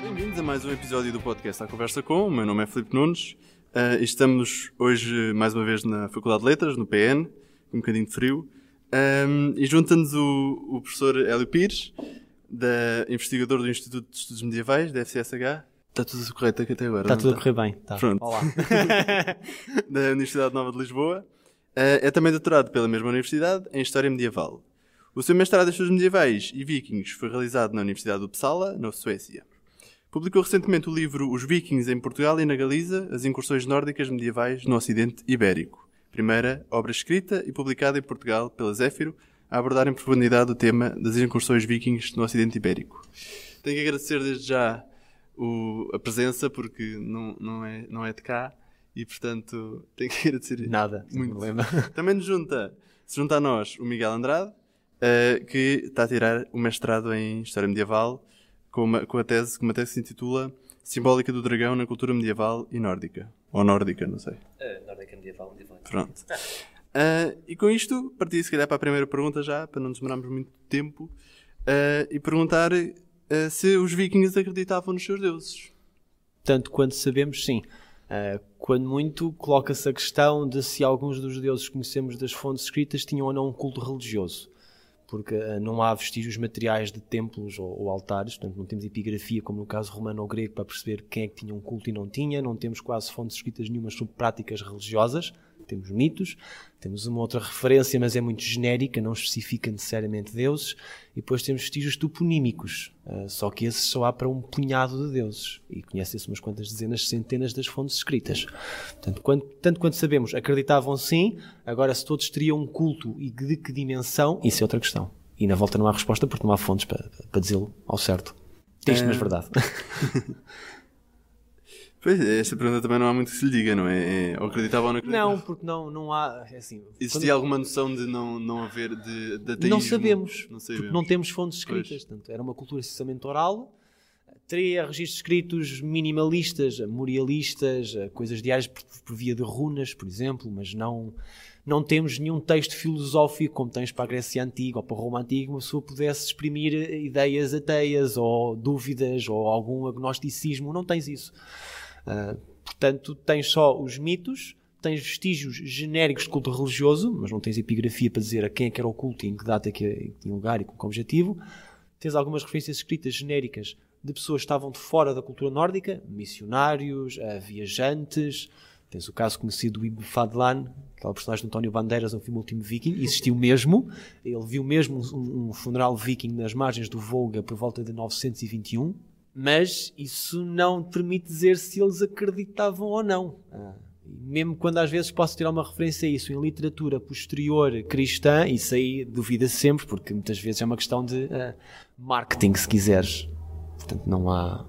Bem-vindos a mais um episódio do podcast À Conversa Com. O meu nome é Filipe Nunes. Uh, estamos hoje, mais uma vez, na Faculdade de Letras, no PN, um bocadinho de frio. Um, e junta-nos o, o professor Hélio Pires, da, investigador do Instituto de Estudos Medievais, da FCSH. Está tudo correto aqui até agora? Está tudo a correr bem. Tá. Pronto. Olá. da Universidade Nova de Lisboa. Uh, é também doutorado pela mesma universidade em História Medieval. O seu mestrado em Estudos Medievais e Vikings foi realizado na Universidade de Uppsala, na Suécia. Publicou recentemente o livro Os Vikings em Portugal e na Galiza, as incursões nórdicas medievais no Ocidente Ibérico. Primeira obra escrita e publicada em Portugal pela Zéfiro, a abordar em profundidade o tema das incursões vikings no Ocidente Ibérico. Tenho que agradecer desde já o- a presença, porque não, não, é, não é de cá, e portanto tenho que agradecer Nada, muito. problema. Também nos junta, se junta a nós o Miguel Andrade, eh, que está a tirar o mestrado em História Medieval com uma, com a tese, com uma tese que se intitula Simbólica do Dragão na Cultura Medieval e Nórdica. Ou Nórdica, não sei. Uh, nórdica medieval, medieval. Pronto. Ah, e com isto, parti se calhar para a primeira pergunta já, para não demorarmos muito tempo, ah, e perguntar ah, se os vikings acreditavam nos seus deuses. Tanto quanto sabemos, sim. Ah, quando muito, coloca-se a questão de se alguns dos deuses que conhecemos das fontes escritas tinham ou não um culto religioso. Porque ah, não há vestígios materiais de templos ou, ou altares, portanto não temos epigrafia, como no caso romano ou grego, para perceber quem é que tinha um culto e não tinha. Não temos quase fontes escritas nenhumas sobre práticas religiosas. Temos mitos, temos uma outra referência, mas é muito genérica, não especifica necessariamente deuses. E depois temos vestígios toponímicos, ah, só que esses só há para um punhado de deuses. E conhecem-se umas quantas dezenas, centenas das fontes escritas. Portanto, quanto, tanto quanto sabemos, acreditavam sim, agora se todos teriam um culto e de que dimensão, isso é outra questão. E na volta não há resposta porque não há fontes para, para dizê-lo ao certo. Triste, mas verdade. Pois, esta pergunta também não há muito que se lhe diga, não é? é ou acreditavam ou não acreditavam. não, porque não, não há. É assim, Existia alguma noção de não, não haver de, de ateísmo? Não sabemos, Não porque sabemos. não temos fontes escritas. Portanto, era uma cultura essencialmente oral. Teria registros escritos minimalistas, memorialistas, coisas diárias por, por via de runas, por exemplo, mas não, não temos nenhum texto filosófico como tens para a Grécia Antiga ou para a Roma Antiga, uma pessoa pudesse exprimir ideias ateias ou dúvidas ou algum agnosticismo. Não tens isso. Ah, portanto, tens só os mitos, tens vestígios genéricos de culto religioso, mas não tens epigrafia para dizer a quem é que era o culto e em que data é que tinha lugar e com que objetivo. Tens algumas referências escritas genéricas de pessoas que estavam de fora da cultura nórdica, missionários, ah, viajantes. Tens o caso conhecido do Ibn Fadlan, aquela personagem de António Bandeiras no filme Último Viking, existiu mesmo. Ele viu mesmo um, um funeral viking nas margens do Volga por volta de 921 mas isso não permite dizer se eles acreditavam ou não. Ah, mesmo quando às vezes posso tirar uma referência a isso em literatura posterior cristã, isso aí duvida sempre, porque muitas vezes é uma questão de ah, marketing, se quiseres. Portanto, não há,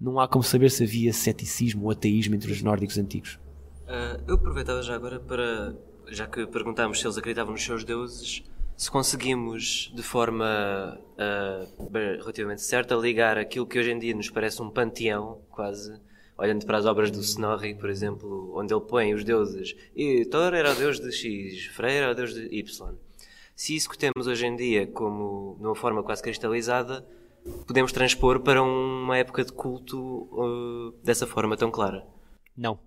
não há como saber se havia ceticismo ou ateísmo entre os nórdicos antigos. Uh, eu aproveitava já agora para, já que perguntámos se eles acreditavam nos seus deuses, se conseguimos de forma uh, relativamente certa ligar aquilo que hoje em dia nos parece um panteão, quase, olhando para as obras do Snorri, por exemplo, onde ele põe os deuses, e Thor era o deus de X, Freyr era o deus de Y. Se isso que temos hoje em dia como de uma forma quase cristalizada, podemos transpor para uma época de culto uh, dessa forma tão clara. Não.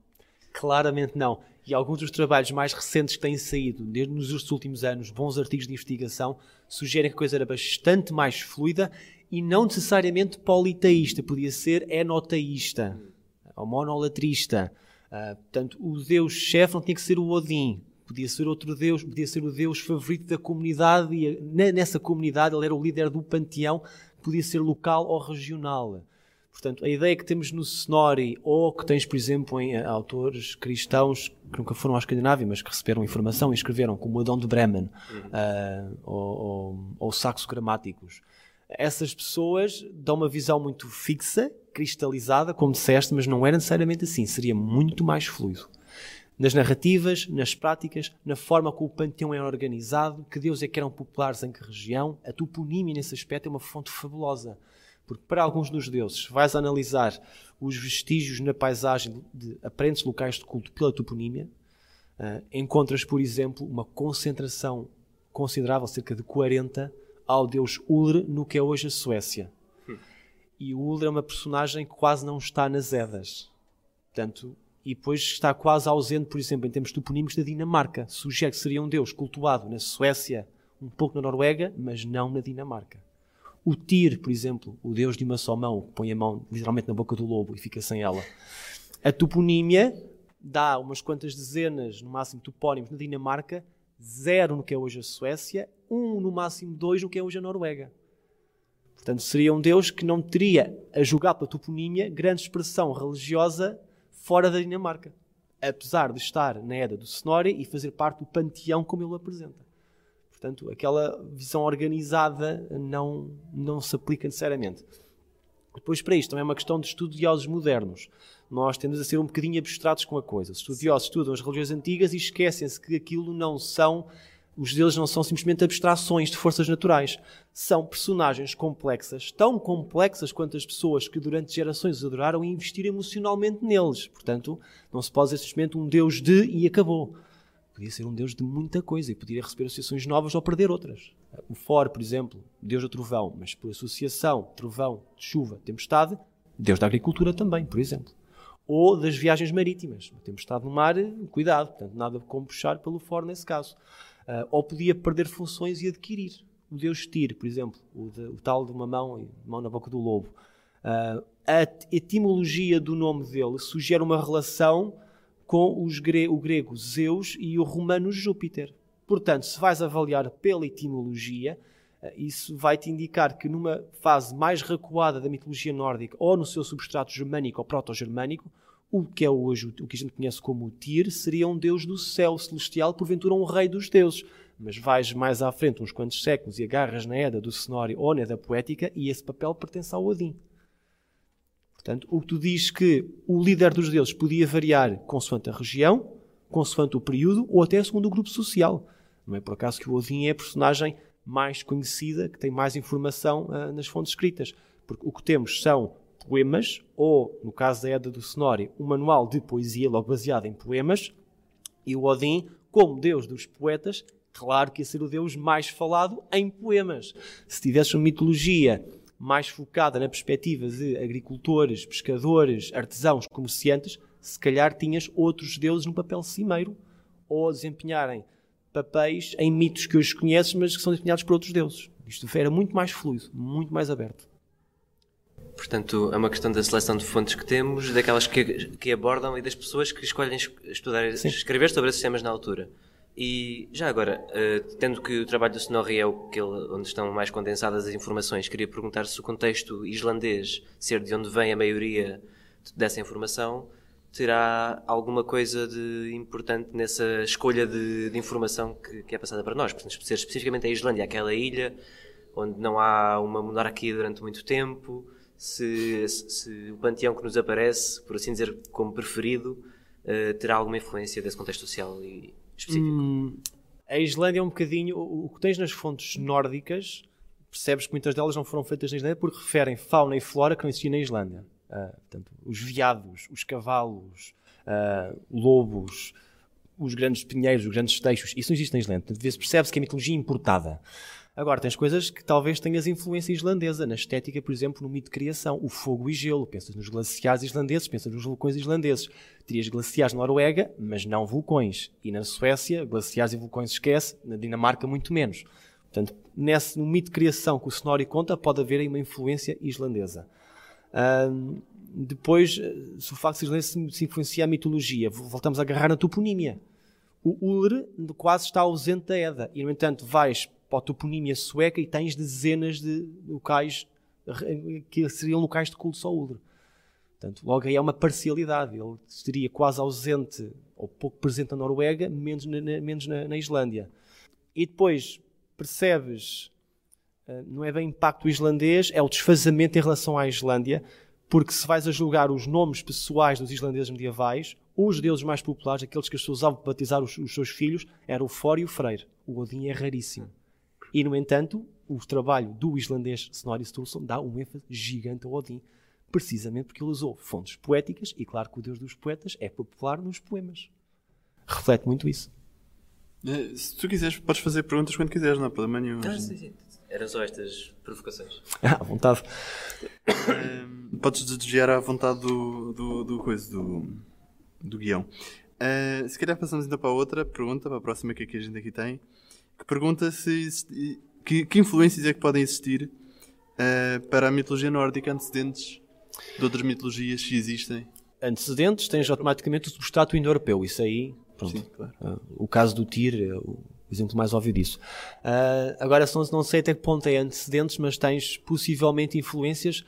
Claramente não. E alguns dos trabalhos mais recentes que têm saído nos últimos anos, bons artigos de investigação, sugerem que a coisa era bastante mais fluida e não necessariamente politeísta, podia ser enoteísta ou monolatrista. Ah, portanto, o deus-chefe não tinha que ser o Odin, podia ser outro deus, podia ser o deus favorito da comunidade e ne- nessa comunidade ele era o líder do panteão, podia ser local ou regional. Portanto, a ideia que temos no Snorri, ou que tens, por exemplo, em eh, autores cristãos que nunca foram à Escandinávia, mas que receberam informação e escreveram, como Adão de Bremen, ah, ou, ou, ou Saxo Gramáticos, essas pessoas dão uma visão muito fixa, cristalizada, como disseste, mas não era necessariamente assim, seria muito mais fluido. Nas narrativas, nas práticas, na forma como o panteão era organizado, que Deus é que eram populares em que região, a toponímia nesse aspecto é uma fonte fabulosa. Porque para alguns dos deuses, se vais analisar os vestígios na paisagem de aparentes locais de culto pela toponímia, uh, encontras, por exemplo, uma concentração considerável, cerca de 40, ao deus Ulr no que é hoje a Suécia. E o Ulr é uma personagem que quase não está nas Edas. Portanto, e depois está quase ausente, por exemplo, em termos toponímicos da Dinamarca. Sugere que seria um deus cultuado na Suécia, um pouco na Noruega, mas não na Dinamarca. O Tyr, por exemplo, o deus de uma só mão, que põe a mão literalmente na boca do lobo e fica sem ela. A toponímia dá umas quantas dezenas, no máximo, topónimos na Dinamarca, zero no que é hoje a Suécia, um no máximo dois no que é hoje a Noruega. Portanto, seria um Deus que não teria, a julgar pela toponímia, grande expressão religiosa fora da Dinamarca. Apesar de estar na Edda do Snorri e fazer parte do panteão como ele o apresenta. Portanto, aquela visão organizada não, não se aplica necessariamente. Depois, para isto, também é uma questão de estudiosos modernos. Nós tendemos a ser um bocadinho abstratos com a coisa. Os estudiosos estudam as religiões antigas e esquecem-se que aquilo não são. Os deuses não são simplesmente abstrações de forças naturais. São personagens complexas, tão complexas quanto as pessoas que durante gerações os adoraram e investiram emocionalmente neles. Portanto, não se pode ser simplesmente um Deus de e acabou. Podia ser um Deus de muita coisa e podia receber associações novas ou perder outras. O For, por exemplo, Deus do trovão, mas por associação, trovão, chuva, tempestade, Deus da agricultura também, por exemplo. Ou das viagens marítimas. Tempestade no mar, cuidado, portanto, nada como puxar pelo For nesse caso. Uh, ou podia perder funções e adquirir. O Deus Tyr, por exemplo, o, de, o tal de uma mão, mão na boca do lobo. Uh, a etimologia do nome dele sugere uma relação com gre o grego Zeus e o romano Júpiter. Portanto, se vais avaliar pela etimologia, eh, isso vai te indicar que numa fase mais recuada da mitologia nórdica ou no seu substrato germânico ou proto-germânico, o que é hoje o que a gente conhece como Tyr seria um deus do céu celestial, porventura um rei dos deuses. Mas vais mais à frente, uns quantos séculos, e agarras na Eda do Snorri ou na Eda Poética, e esse papel pertence ao Odin. Portanto, o que tu dizes que o líder dos deuses podia variar consoante a região, consoante o período ou até segundo o grupo social. Não é por acaso que o Odin é a personagem mais conhecida, que tem mais informação uh, nas fontes escritas. Porque o que temos são poemas, ou, no caso da Edda do Snorri, um manual de poesia, logo baseado em poemas, e o Odin, como deus dos poetas, claro que ia ser o deus mais falado em poemas. Se tivesse uma mitologia mais focada na perspectiva de agricultores, pescadores, artesãos, comerciantes, se calhar tinhas outros deuses no papel cimeiro ou a desempenharem papéis em mitos que hoje conheces, mas que são desempenhados por outros deuses. Isto era muito mais fluido, muito mais aberto. Portanto, é uma questão da seleção de fontes que temos, daquelas que, que abordam e das pessoas que escolhem estudar, Sim. escrever sobre esses temas na altura. E já agora, uh, tendo que o trabalho do Snorri é o que ele, onde estão mais condensadas as informações, queria perguntar se o contexto islandês, ser de onde vem a maioria dessa informação, terá alguma coisa de importante nessa escolha de, de informação que, que, é passada para nós. Portanto, ser especificamente a Islândia, aquela ilha onde não há uma monarquia durante muito tempo, se, se, o panteão que nos aparece, por assim dizer, como preferido, uh, terá alguma influência desse contexto social e específico? Hum, a Islândia é um bocadinho. O, que tens nas fontes nórdicas, percebes que muitas delas não foram feitas na Islândia porque referem fauna e flora que não existiam na Islândia. Uh, portanto, os veados, os cavalos, uh, lobos, os grandes pinheiros, os grandes teixos, isso não existe na Islândia. Portanto, percebe-se que é mitologia importada. Agora, tens coisas que talvez tenhas influência islandesa, na estética, por exemplo, no mito de criação, o fogo e gelo. Pensas nos glaciares islandeses, pensas nos vulcões islandeses. Terias glaciares na Noruega, mas não vulcões. E na Suécia, glaciares e vulcões esquece, na Dinamarca, muito menos. Portanto, nesse, no mito de criação que o Snorri conta, pode haver aí uma influência islandesa. Um, depois, se o facto islandês se influencia a mitologia, voltamos a agarrar na toponímia. O Ulr quase está ausente da Eda. E, no entanto, vais para a toponímia sueca e tens dezenas de locais que seriam locais de culto ao Ulr. Portanto, logo aí é uma parcialidade. Ele estaria quase ausente ou pouco presente na Noruega, menos na, menos na, na Islândia. E depois percebes, eh, não é bem impacto islandês, é o desfazamento em relação à Islândia, porque se vais a julgar os nomes pessoais dos islandeses medievais, os deuses mais populares, aqueles que as pessoas usavam para batizar os, os seus filhos, eram o For e o Freyr. O Odin é raríssimo. E, no entanto, o trabalho do islandês Snorri Sturluson dá um ênfase gigante ao Odin, precisamente porque ele usou fontes poéticas e, claro, que o deus dos poetas é popular nos poemas. Reflete muito isso. Eh, Se tu quiseres, podes fazer perguntas quando quiseres, não há problema nenhum. Ah, sim, sim. Eram só estas provocações. Ah, à vontade. Eh, podes desviar à vontade do, do, do coisa, do, do guião. Eh, se calhar passamos então para a outra pergunta, para a próxima que aqui a gente aqui tem, que pergunta se que, que influências é que podem existir eh, para a mitologia nórdica antecedentes de outras mitologias se existem. Antecedentes, tens automaticamente o substrato indo-europeu. Isso aí, pronto. Sim, claro. Ah, o caso do Tyr é o exemplo mais óbvio disso. Ah, agora, são- não sei até que ponto é antecedentes, mas tens possivelmente influências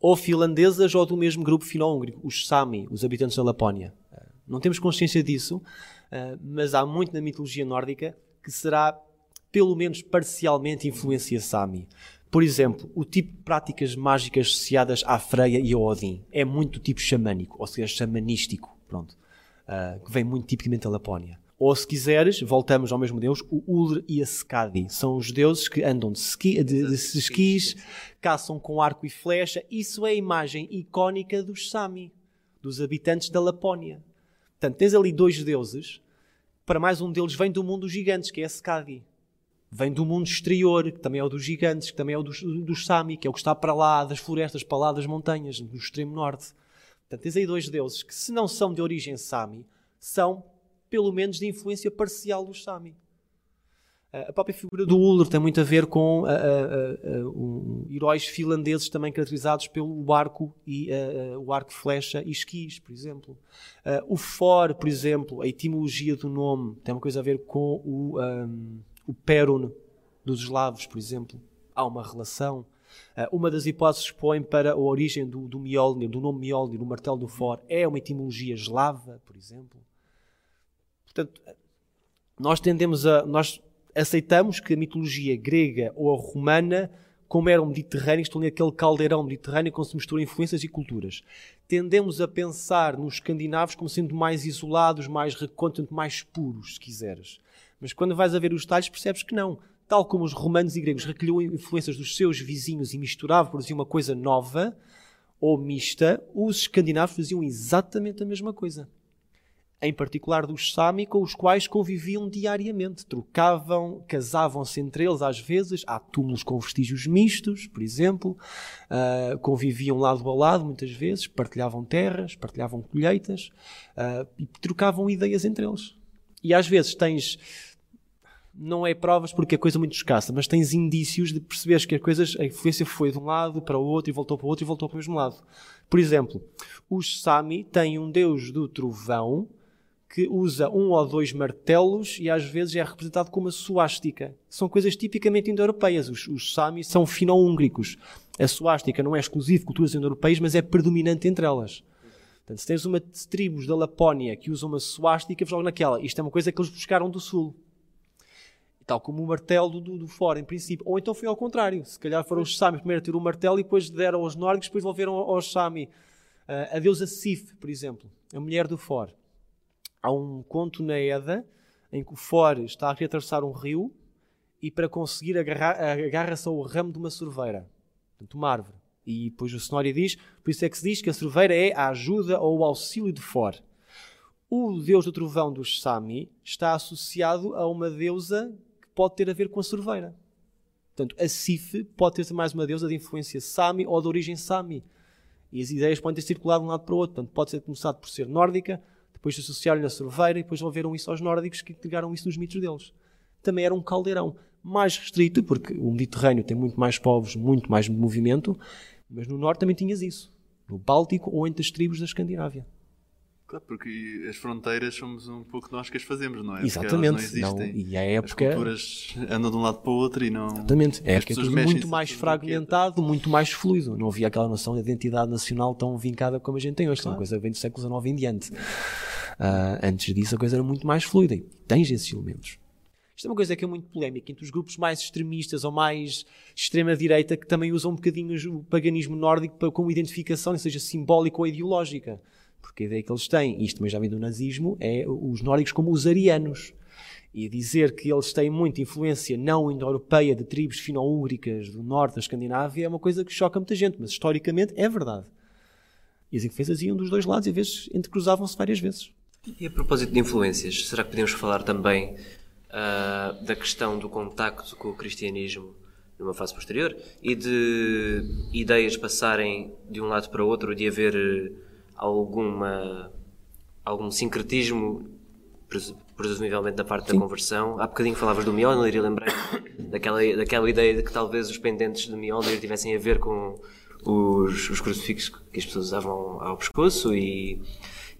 ou finlandesas ou do mesmo grupo finno-húngrico, os Sami, os habitantes da Lapónia. Ah, não temos consciência disso, mas há muito na mitologia nórdica que será, pelo menos parcialmente, influência Sami. Por exemplo, o tipo de práticas mágicas associadas à Freia e ao Odin é muito tipo xamânico, ou seja, xamanístico, pronto, ah, que vem muito tipicamente da Lapónia. Ou, se quiseres, voltamos ao mesmo deus, o Ulr e a Skadi. São os deuses que andam de, ski, de, de esquis, caçam com arco e flecha. Isso é a imagem icónica dos Sami, dos habitantes da Lapónia. Portanto, tens ali dois deuses. Para mais um deles vem do mundo dos gigantes, que é a Skadi. Vem do mundo exterior, que também é o dos gigantes, que também é o dos, dos Sami, que é o que está para lá das florestas, para lá das montanhas, do extremo norte. Portanto, tens aí dois deuses que, se não são de origem Sami, são pelo menos de influência parcial dos Sami. A própria figura do Ullr tem muito a ver com ah, ah, ah, um- heróis finlandeses também caracterizados pelo arco e o arco flecha e esquis, por exemplo. O For, por exemplo, a etimologia do nome tem uma coisa a ver com o, ahm, o Perun dos eslavos, por exemplo. Há uma relação. Uma das hipóteses que põe para a origem do, do Mjolnir, do nome Mjolnir, do martelo do For, é uma etimologia eslava, por exemplo. Portanto, nós tendemos a. Nós aceitamos que a mitologia grega ou a romana, como eram mediterrâneos, estão naquele caldeirão mediterrâneo onde se misturam influências e culturas. Tendemos a pensar nos escandinavos como sendo mais isolados, mais recônditos, mais puros, se quiseres. Mas quando vais a ver os detalhes, percebes que não. Tal como os romanos e gregos recolhiam influências dos seus vizinhos e misturavam, produziam uma coisa nova ou mista, os escandinavos faziam exatamente a mesma coisa em particular dos Sami, com os quais conviviam diariamente. Trocavam, casavam-se entre eles às vezes, há túmulos com vestígios mistos, por exemplo, ah, conviviam lado a lado muitas vezes, partilhavam terras, partilhavam colheitas ah, e trocavam ideias entre eles. E às vezes tens. Não é provas porque é coisa muito escassa, mas tens indícios de perceberes que as coisas, a influência foi de um lado para o outro e voltou para o outro e voltou para o mesmo lado. Por exemplo, os Sami têm um deus do trovão que usa um ou dois martelos e às vezes é representado como uma suástica. São coisas tipicamente indo-europeias. Os, os Sami são fino-húngricos. A suástica não é exclusiva de culturas indo-europeias, mas é predominante entre elas. Portanto, se tens uma tribos da Lapónia que usam uma suástica, logo naquela. Isto é uma coisa que eles buscaram do sul. Tal como o martelo do, do fora, em princípio. Ou então foi ao contrário. Se calhar foram os Sami primeiro a ter o martelo e depois deram aos nórdicos, depois devolveram aos Sami. Ah, a deusa Sif, por exemplo, a mulher do For. Há um conto na Eda em que o For está a atravessar um rio e para conseguir agarra-se ao ramo de uma sorveira, portanto, uma árvore. E depois o Snorri diz, por isso é que se diz que a sorveira é a ajuda ou o auxílio de For. O deus do trovão dos Sami está associado a uma deusa que pode ter a ver com a sorveira. Portanto, a Sif pode ter mais uma deusa de influência Sami ou de origem Sami. E as ideias podem ter circulado de um lado para o outro. Portanto, pode ser começado por ser nórdica, depois associaram-lhe a sorveira e depois devolveram isso aos nórdicos que entregaram isso nos mitos deles. Também era um caldeirão mais restrito, porque o Mediterrâneo tem muito mais povos, muito mais movimento, mas no norte também tinhas isso. No Báltico ou entre as tribos da Escandinávia. Claro, porque as fronteiras somos um pouco nós que as fazemos, não é? Exatamente. Não Não, e à As época. culturas andam de um lado para o outro e não. Exatamente. É As que é muito mais fragmentado, muito mais fluido. Não havia aquela noção de identidade nacional tão vincada como a gente tem hoje. que É uma coisa que vem do século XIX em diante. Ah, antes disso, a coisa era muito mais fluida. E tens esses elementos. Isto é uma coisa que é muito polémica entre os grupos mais extremistas ou mais extrema-direita que também usam um bocadinho o paganismo nórdico para- como identificação, seja simbólica ou ideológica. Porque a ideia que eles têm, e isto também já vem do nazismo, é os nórdicos como os arianos. E dizer que eles têm muita influência não indo-europeia de tribos fino-úgricas do norte da Escandinávia é uma coisa que choca muita gente, mas historicamente é verdade. E as influências iam dos dois lados e às vezes entrecruzavam-se várias vezes. E a propósito de influências, será que podemos falar também uh, da questão do contacto com o cristianismo numa fase posterior e de ideias passarem de um lado para o outro, de haver eh, alguma algum sincretismo presumivelmente da parte Sim. da conversão. Há bocadinho falavas do Mjolnir e lembrei daquela, daquela ideia de que talvez os pendentes de Mjolnir tivessem a ver com os, os crucifixos que as pessoas usavam ao pescoço e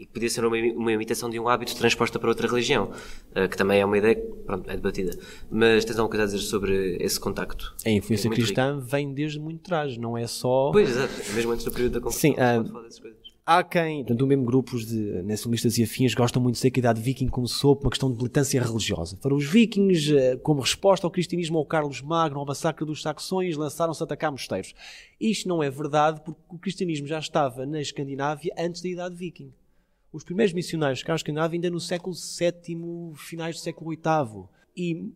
e que podia ser uma, uma imitação de um hábito transposta para outra religião, uh, que também é uma ideia que pronto, é debatida. Mas tens alguma coisa a dizer sobre esse contacto? A influência é cristã rico. vem desde muito atrás, não é só. Pois, exato, mesmo antes do período da conversão. Sim, uh, há quem, portanto, mesmo grupos de nacionalistas e afins gostam muito de dizer que a idade viking começou por uma questão de militância religiosa. Para os vikings, eh, como resposta ao cristianismo ao Carlos Magno, ao massacre dos saxões, lançaram-se a atacar mosteiros. Isto não é verdade porque o cristianismo já estava na Escandinávia antes da idade viking os primeiros missionários chegaram à Escandinávia ainda no século VII, finais do século VIII. E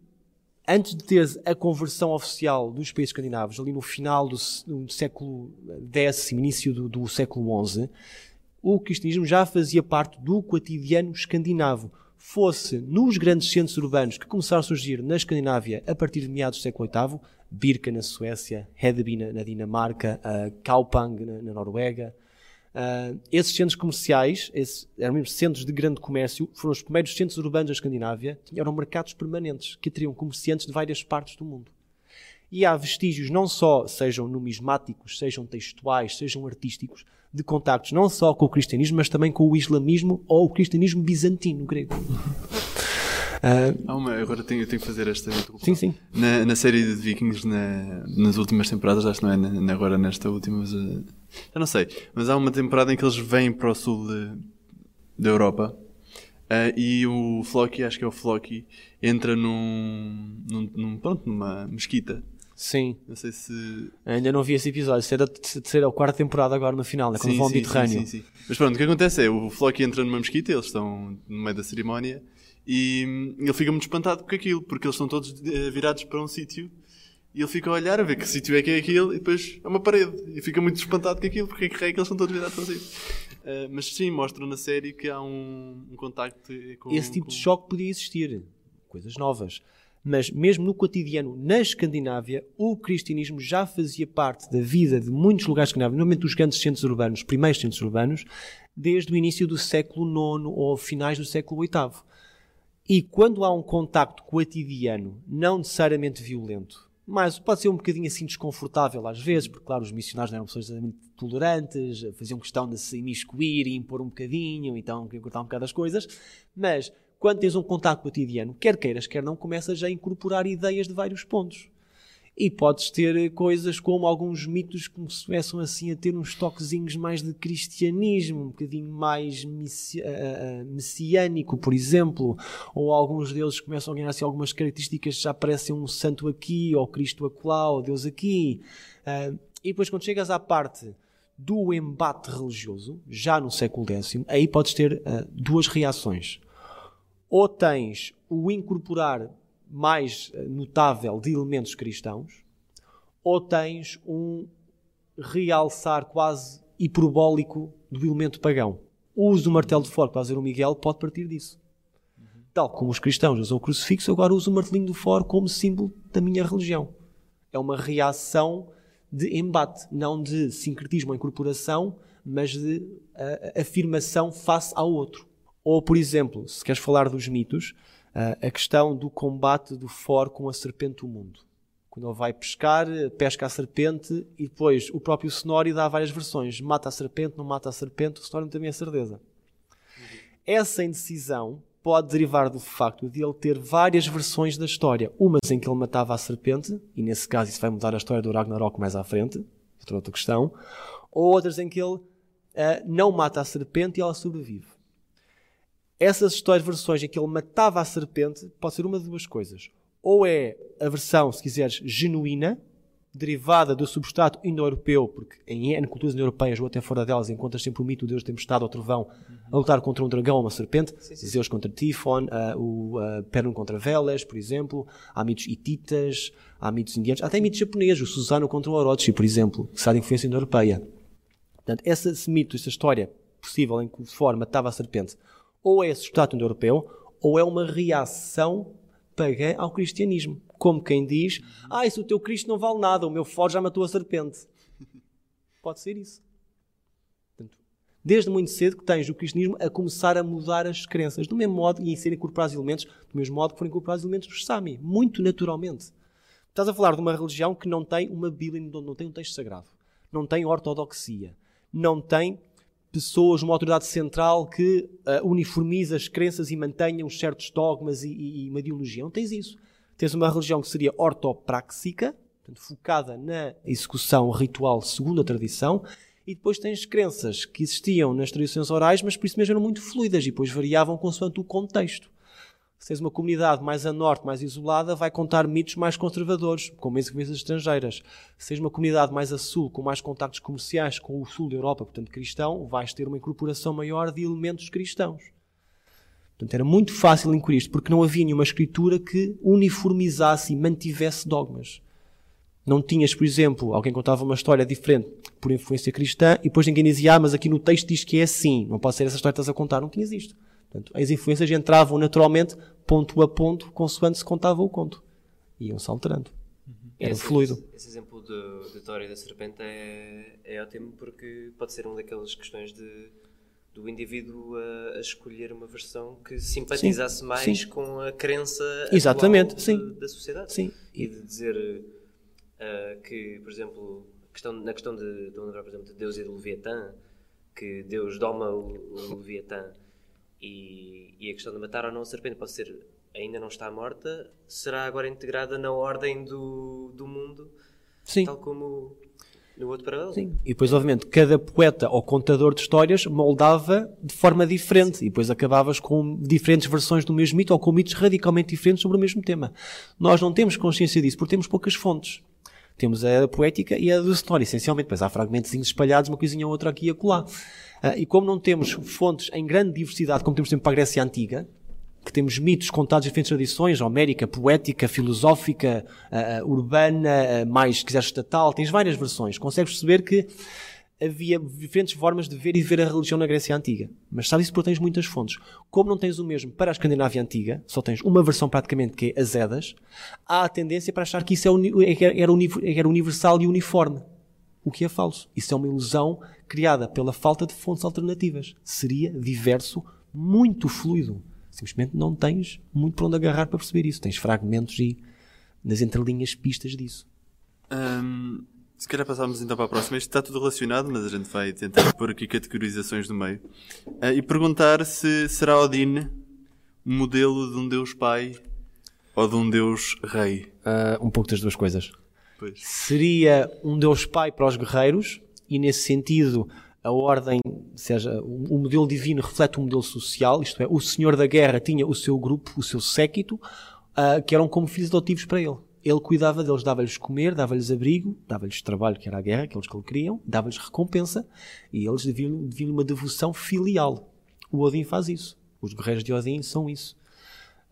antes de ter a conversão oficial dos países escandinavos, ali no final do, do século X, início do, do século XI, o cristianismo já fazia parte do cotidiano escandinavo. Fosse nos grandes centros urbanos que começaram a surgir na Escandinávia a partir de meados do século VIII, Birka na Suécia, Hedeby na, na Dinamarca, uh, Kaupang na, na Noruega, Uh, esses centros comerciais, esses, eram mesmo centros de grande comércio, foram os primeiros centros urbanos da Escandinávia, eram mercados permanentes, que atraíam comerciantes de várias partes do mundo. E há vestígios, não só sejam numismáticos, sejam textuais, sejam artísticos, de contactos não só com o cristianismo, mas também com o islamismo ou o cristianismo bizantino grego. Uh, ah, uma, agora tenho, tenho que fazer esta Sim, sim. Na, na série de Vikings, na, nas últimas temporadas, acho que não é na, agora nesta última, mas, uh, já não sei. Mas há uma temporada em que eles vêm para o sul da Europa uh, e o Floki, acho que é o Floki, entra num, num, num, pronto, numa mesquita. Sim. Não sei se. Ainda não vi esse episódio. Será a terceira ou quarta temporada agora no final, né? quando sim, vão ao Mediterrâneo. Sim, sim, sim. Mas pronto, o que acontece é o Floki entra numa mesquita, eles estão no meio da cerimónia e ele fica muito espantado com aquilo, porque eles estão todos eh, virados para um sítio e ele fica a olhar a ver que sítio é que é aquilo e depois é uma parede. E fica muito espantado com aquilo, porque é que é eles estão todos virados para um sítio. Uh, mas sim, mostram na série que há um, um contacto com. Esse tipo com... de choque podia existir. Coisas novas. Mas mesmo no cotidiano, na Escandinávia, o cristianismo já fazia parte da vida de muitos lugares escandinavos, normalmente dos grandes centros urbanos, primeiros centros urbanos, desde o início do século IX ou finais do século VIII. E quando há um contacto cotidiano, não necessariamente violento, mas pode ser um bocadinho assim desconfortável às vezes, porque claro, os missionários não eram pessoas muito tolerantes, faziam questão de se imiscuir e impor um bocadinho, então queriam cortar um bocado as coisas, mas quando tens um contacto cotidiano, quer queiras, quer não, começas a incorporar ideias de vários pontos. E podes ter coisas como alguns mitos que começam assim a ter uns toquezinhos mais de cristianismo, um bocadinho mais messi uh, messiânico, por exemplo, ou alguns deles começam a ganhar assim, algumas características, já aparecem um santo aqui, ou Cristo acolá, ou Deus aqui. Uh, e depois quando chegas à parte do embate religioso, já no século X, aí podes ter uh, duas reações. Ou tens o incorporar mais eh, notável de elementos cristãos, ou tens um realçar quase hiperbólico do elemento pagão. O uso do martelo de fora para fazer o Miguel pode partir disso. Tal como os cristãos usam o crucifixo, agora uso o martelinho de fora como símbolo da minha religião. É uma reação de embate, não de sincretismo ou incorporação, mas de uh, afirmação face ao outro. Ou, por exemplo, se queres falar dos mitos, a questão do combate do For com a serpente do mundo. Quando ele vai pescar, pesca a serpente e depois o próprio Sonori dá várias versões. Mata a serpente, não mata a serpente, o Sonori também é certeza. Essa indecisão pode derivar do facto de ele ter várias versões da história. Umas em que ele matava a serpente, e nesse caso isso vai mudar a história do Ragnarok mais à frente, outra, outra questão. Ou outras em que ele uh, não mata a serpente e ela sobrevive essas histórias, versões em que ele matava a serpente, pode ser uma de duas coisas. Ou é a versão, se quiseres, genuína, derivada do substrato indo-europeu, porque em N culturas indo-europeias ou até fora delas encontras sempre o mito do deus tempestade ou trovão a lutar contra um dragão ou uma serpente, Zeus contra Tifon, uh, o uh, Perun contra Veles, por exemplo, há mitos hititas, há mitos indianos, há até mitos japoneses, o Susano contra o Orochi, por exemplo, que será de influência indo-europeia. Portanto, esse, esse mito, essa história possível em que forma estava a serpente, ou é substrato indo-europeu, ou é uma reação pagã ao cristianismo. Como quem diz, ah, isso o teu Cristo não vale nada, o meu foro já matou a serpente. Pode ser isso. Portanto, desde muito cedo que tens o cristianismo a começar a mudar as crenças, do mesmo modo, e em serem incorporados elementos, do mesmo modo que foram incorporados elementos dos Sami, muito naturalmente. Estás a falar de uma religião que não tem uma Bíblia, não tem um texto sagrado, não tem ortodoxia, não tem pessoas, uma autoridade central que uh, uniformiza as crenças e mantenha uns certos dogmas e, e, e, uma ideologia. Não tens isso. Tens uma religião que seria ortopráxica, portanto, focada na execução ritual segundo a tradição, e depois tens crenças que existiam nas tradições orais, mas por isso mesmo eram muito fluidas e depois variavam consoante o contexto. Se tens uma comunidade mais a norte, mais isolada, vai contar mitos mais conservadores, com mais influências estrangeiras. Se tens uma comunidade mais a sul, com mais contactos comerciais com o sul da Europa, portanto cristão, vais ter uma incorporação maior de elementos cristãos. Portanto, era muito fácil incluir isto, porque não havia nenhuma escritura que uniformizasse e mantivesse dogmas. Não tinhas, por exemplo, alguém contava uma história diferente por influência cristã e depois ninguém dizia, ah, mas aqui no texto diz que é assim, não pode ser essa história que estás a contar. Não tinhas isto. Portanto, as influências entravam naturalmente, ponto a ponto, consoante se contava o conto. Iam-se alterando. Uhum. Era esse, fluido. Esse, exemplo da história da serpente é, é ótimo porque pode ser uma daquelas questões de do indivíduo a, a, escolher uma versão que simpatizasse sim, mais sim. com a crença Exatamente, sim. De, da sociedade. Sim. E de dizer uh, que, por exemplo, questão, na questão de, de, por exemplo, de Deus e do Leviatã, que Deus doma o, o Leviatã e, e, a questão de matar ou não a serpente pode ser ainda não está morta, será agora integrada na ordem do, do mundo, Sim. tal como no outro paralelo. Sim. E depois, obviamente, cada poeta ou contador de histórias moldava de forma diferente e depois acabavas com diferentes versões do mesmo mito ou com mitos radicalmente diferentes sobre o mesmo tema. Nós não temos consciência disso porque temos poucas fontes. Temos a poética e a da história, essencialmente. Depois há fragmentos espalhados, uma coisinha ou outra aqui e acolá. Uh, e como não temos fontes em grande diversidade, como temos sempre para a Grécia Antiga, que temos mitos contados em diferentes tradições, homérica, poética, filosófica, uh, urbana, uh, mais, se quiseres, estatal, tens várias versões. Consegues perceber que havia diferentes formas de ver e ver a religião na Grécia Antiga. Mas sabes isso porque tens muitas fontes. Como não tens o mesmo para a Escandinávia Antiga, só tens uma versão praticamente que é as Edas, há a tendência para achar que isso é, é era universal e uniforme. O que é falso. Isso é uma ilusão criada pela falta de fontes alternativas. Seria diverso, muito fluido. Simplesmente não tens muito para onde agarrar para perceber isso. Tens fragmentos e nas entrelinhas pistas disso. Um, se calhar passarmos então para a próxima. Isto está tudo relacionado, mas a gente vai tentar pôr aqui categorizações no meio. Uh, e perguntar se será Odin um modelo de um Deus Pai ou de um Deus Rei. Uh, um pouco das duas coisas. Pois. Seria um Deus Pai para os guerreiros e nesse sentido a ordem, seja, o modelo divino reflete um modelo social, isto é, o senhor da guerra tinha o seu grupo, o seu séquito, uh, que eram como filhos adotivos para ele. Ele cuidava deles, dava-lhes comer, dava-lhes abrigo, dava-lhes trabalho, que era a guerra, aqueles que ele queriam, dava-lhes recompensa, e eles deviam, deviam uma devoção filial. O Odin faz isso. Os guerreiros de Odin são isso.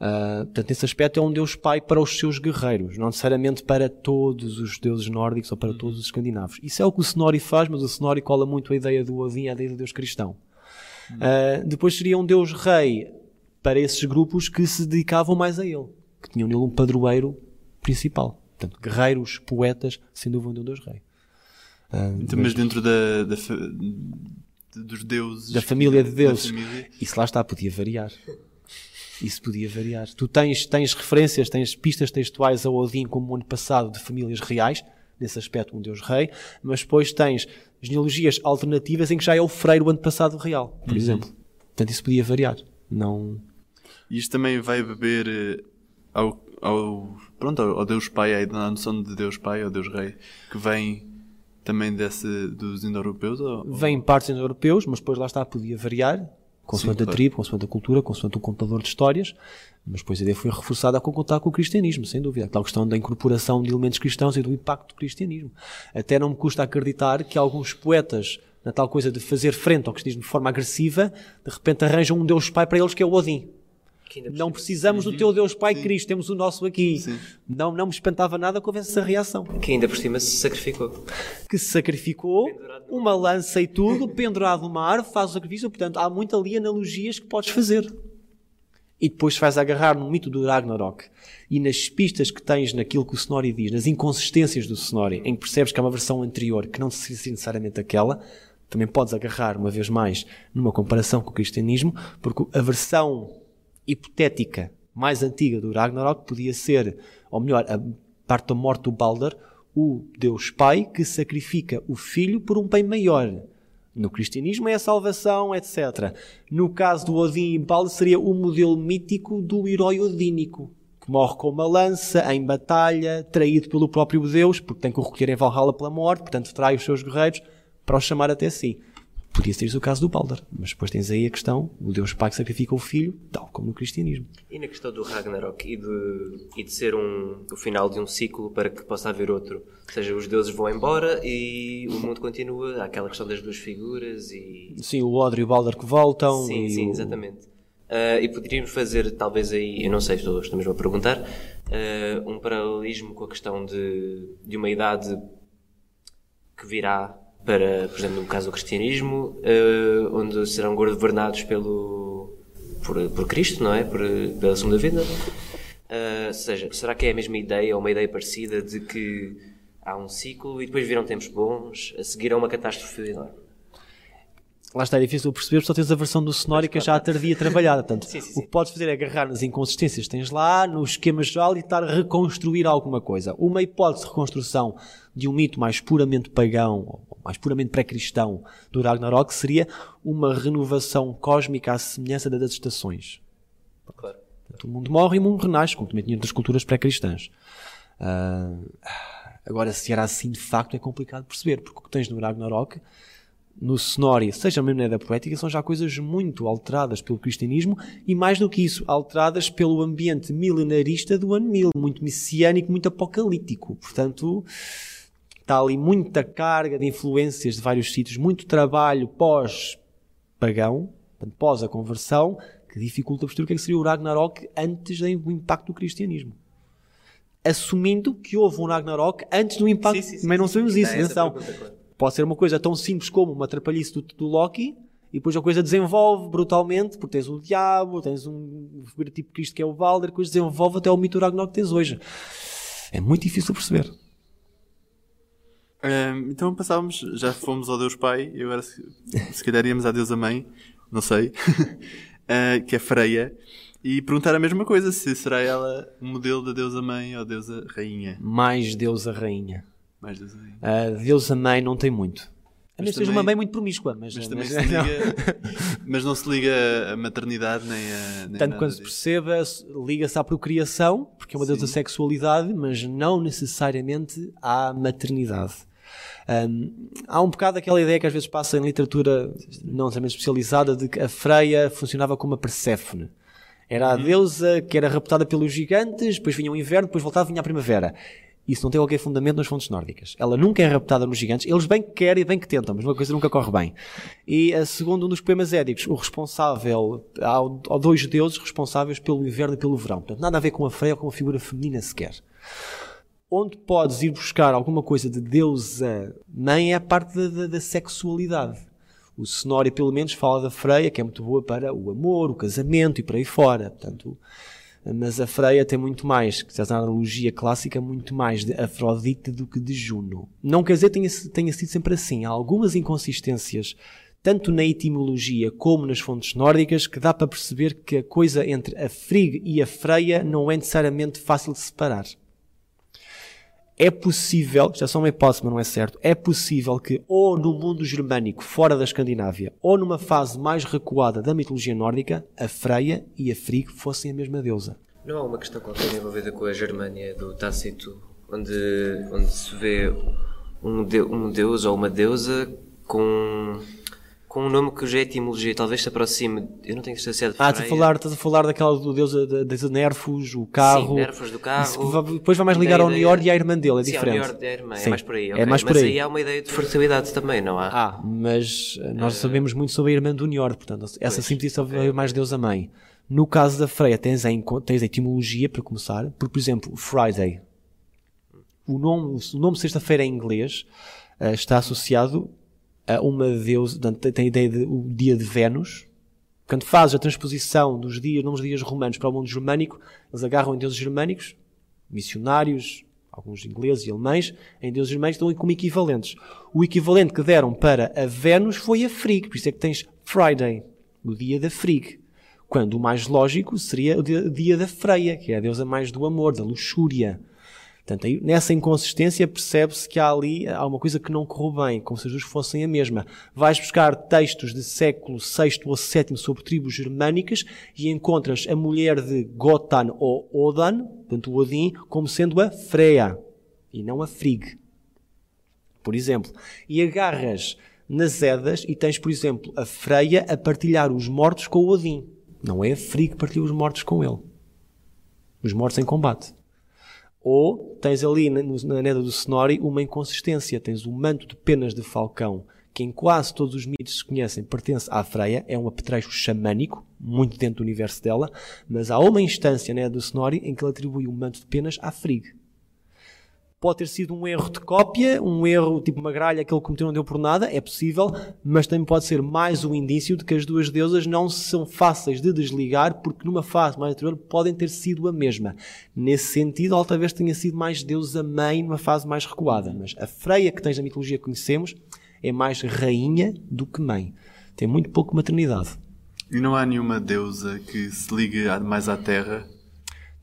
Uh, portanto, nesse aspecto é um Deus Pai para os seus guerreiros, não necessariamente para todos os deuses nórdicos ou para uhum. todos os escandinavos. Isso é o que o Snorri faz, mas o Snorri cola muito a ideia do Odin, a ideia do Deus cristão. Uh, depois seria um Deus Rei para esses grupos que se dedicavam mais a ele, que tinham nele um padroeiro principal. Portanto, guerreiros, poetas, sem dúvida um Deus Rei. Uh, então, mas, mas dentro da, da, dos deuses, da família de Deus, família... isso lá está, podia variar. Isso podia variar. Tu tens, tens referências, tens pistas textuais a Odin como o ano passado de famílias reais, nesse aspecto um deus rei, mas depois tens genealogias alternativas em que já é o freiro ano passado real, por uhum. exemplo. Portanto, isso podia variar. Não... Isto também vai beber eh, ao, ao, pronto, ao Deus Pai, à noção de Deus Pai ou Deus Rei, que vem também desse, dos indo-europeus? Ou... Vem partes indo-europeus, mas depois lá está, podia variar consoante Sim, a tribo, consoante a cultura, consoante o contador de histórias, mas depois a ideia foi reforçada com contar com o cristianismo, sem dúvida. Aquela questão da incorporação de elementos cristãos e do impacto do cristianismo. Até não me custa acreditar que alguns poetas, na tal coisa de fazer frente ao cristianismo de forma agressiva, de repente arranjam um Deus Pai para eles que é o Odin. Que ainda por Não precisamos do teu Deus Pai Cristo, temos o nosso aqui. Não, não me espantava nada que houvesse essa reação. Que ainda por cima se sacrificou. Que se sacrificou, uma lança e tudo, pendurado numa árvore, faz o sacrifício. Portanto, há muito ali analogias que podes fazer. E depois faz agarrar no mito do Ragnarok e nas pistas que tens naquilo que o Snorri diz, nas inconsistências do Snorri, em que percebes que há uma versão anterior que não se necessariamente aquela, também podes agarrar, uma vez mais, numa comparação com o cristianismo, porque a versão hipotética mais antiga do Ragnarok podia ser, ou melhor, a parte da morte do Balder, o Deus Pai que sacrifica o filho por um bem maior. No cristianismo é a salvação, etc. No caso do Odin e Balder seria o modelo mítico do herói odínico, que morre com uma lança, em batalha, traído pelo próprio Deus, porque tem que o recolher em Valhalla pela morte, portanto trai os seus guerreiros para os chamar até si. Podia ser isso o caso do Balder, mas depois tens aí a questão, o Deus Pai que sacrifica o filho, tal como no cristianismo. E na questão do Ragnarok e de, e de ser um, o final de um ciclo para que possa haver outro. Ou seja, os deuses vão embora e o mundo continua. Há aquela questão das duas figuras e. Sim, o Odre e o Balder que voltam. Sim, sim, o- exatamente. Ah, e poderíamos fazer, talvez aí, eu não sei, estou, estou mesmo a perguntar, ah, um paralelismo com a questão de, de uma idade que virá para, por exemplo, no caso do cristianismo, ah, onde serão governados pelo, por, por Cristo, não é? Por, pela segunda vida. Ah, ou seja, será que é a mesma ideia ou uma ideia parecida de que há um ciclo e depois virão tempos bons, a seguir a uma catástrofe enorme? Lá está, é difícil de perceber, só tens a versão do é já a tardia trabalhada. Portanto, Sim, sim, o sim. que podes fazer é agarrar nas inconsistências que tens lá, no esquema geral e estar a reconstruir alguma coisa. Uma hipótese de reconstrução de um mito mais puramente pagão, mais puramente pré-cristão do Ragnarok seria uma renovação cósmica à semelhança das estações. Claro. Portanto, o mundo morre e o mundo renasce, como também tinha outras culturas pré-cristãs. Ah, agora, se era assim de facto, é complicado perceber, porque o que tens no Ragnarok, no Snorri, seja mesmo na era poética, são já coisas muito alteradas pelo cristianismo e, mais do que isso, alteradas pelo ambiente milenarista do ano 1000, muito messiânico, muito apocalíptico. Portanto, está ali muita carga de influências de vários sítios, muito trabalho pós-pagão, pós a conversão, que dificulta perceber o que, é que seria o Ragnarok antes do impacto do cristianismo. Assumindo que houve um Ragnarok antes do impacto, Sim, sim, sim, também não sabemos isso, É a atenção. pergunta, claro. Pode ser uma coisa tão simples como uma trapalhice do, do Loki e depois a coisa desenvolve brutalmente, porque tens o diabo, tens um figura tipo Cristo que é o Valder, depois desenvolve até o mito Ragnarok que tens hoje. É muito difícil de perceber. Ahm, então passávamos, já fomos ao Deus Pai e agora se, se calhar íamos à Deusa Mãe, não sei, ah, que é Freia, e perguntar a mesma coisa, se será ela um modelo da Deusa Mãe ou Deusa Rainha. Mais Deus a Rainha. Mais Deusa Rainha. A Deus a Mãe não tem muito. A Mas menos que seja também- uma mãe muito promíscua, mas, Mas também mas- se liga, mas não se liga a maternidade nem a. Nem Tanto quanto se perceba, se- liga-se à procriação, porque é uma deusa sexualidade, mas não necessariamente à maternidade. Hum, há um bocado aquela ideia que às vezes passa em literatura não necessariamente especializada de que a Freia funcionava como uma Perséfone. Era a deusa que era raptada pelos gigantes, depois vinha o inverno, depois voltava e vinha a primavera. Isso não tem qualquer fundamento nas fontes nórdicas. Ela nunca é raptada nos gigantes. Eles bem que querem e bem que tentam, mas uma coisa nunca corre bem. E, eh, segundo um dos poemas édicos, o responsável, há, dois deuses responsáveis pelo inverno e pelo verão. Portanto, nada a ver com a Freia ou com a figura feminina sequer. Onde podes ir buscar alguma coisa de deusa mãe é a parte da, da- da sexualidade. O Snorri, pelo menos, fala da Freia, que é muito boa para o amor, o casamento e por aí fora. Portanto, mas a Freia tem muito mais, que se na analogia clássica, muito mais de Afrodite do que de Juno. Não quer dizer que tenha, tenha sido sempre assim. Há algumas inconsistências, tanto na etimologia como nas fontes nórdicas, que dá para perceber que a coisa entre a Frigg e a Freia não é necessariamente fácil de separar. É possível, isto é só uma hipótese, mas não é certo, é possível que ou no mundo germânico, fora da Escandinávia, ou numa fase mais recuada da mitologia nórdica, a Freia e a Frigg fossem a mesma deusa. Não há uma questão qualquer envolvida com a Germânia do Tácito, onde, onde se vê um, de- um deus ou uma deusa com, com um nome cuja etimologia talvez se aproxime, eu não tenho certeza se é de Ah, estás a falar, estás a falar daquela do deus da, da, Nerfos, o carro. Sim, nervos do carro. Depois vai mais ligar ao Niord e à irmã dele, é Sim, ao diferente. Niord e à irmã, Sim, é mais por aí. É ok. mais por Mas aí. aí há uma ideia de fertilidade também, não há? Ah, mas nós sabemos muito sobre a irmã do Niord, portanto, essa Pois, sim só veio mais Deus a mãe. No caso da Freia, tens a, tens a etimologia, para começar, porque, por exemplo, Friday. O nome, o nome sexta-feira em inglês eh, está associado a uma deusa, portanto, tem- a ideia de o dia de Vênus. Quando fazes a transposição dos dias, de dias romanos para o mundo germânico, eles agarram em deuses germânicos, missionários, alguns ingleses e alemães, em deuses germânicos estão como equivalentes. O equivalente que deram para a Vênus foi a Frigg, por isso é que tens Friday, o dia da Frigg. Quando o mais lógico seria o dia da Freia, que é a deusa mais do amor, da luxúria. Portanto, aí, nessa inconsistência percebe-se que há ali há uma coisa que não correu bem, como se as duas fossem a mesma. Vais buscar textos de século VI ou VII sobre tribos germânicas e encontras a mulher de Gotan ou Odan, portanto o Odin, como sendo a Freya e não a Frigg. Por exemplo. E agarras nas Edas e tens, por exemplo, a Freya a partilhar os mortos com o Odin. Não é a Frigg que partilha os mortos com ele. Os mortos em combate. Ou tens ali na, neda do Snorri uma inconsistência. Tens o manto de penas de falcão, que em quase todos os mitos se conhecem, pertence à Freia, é um apetrecho xamânico, muito dentro do universo dela, mas há uma instância na neda do Snorri em que ele atribui o manto de penas à Frigg. Pode ter sido um erro de cópia, um erro tipo uma gralha que ele cometeu não deu por nada, é possível, mas também pode ser mais um indício de que as duas deusas não são fáceis de desligar, porque numa fase mais anterior podem ter sido a mesma. Nesse sentido, ela talvez tenha sido mais deusa mãe numa fase mais recuada, mas a Freia que tens na mitologia que conhecemos é mais rainha do que mãe. Tem muito pouco maternidade. E não há nenhuma deusa que se ligue mais à Terra?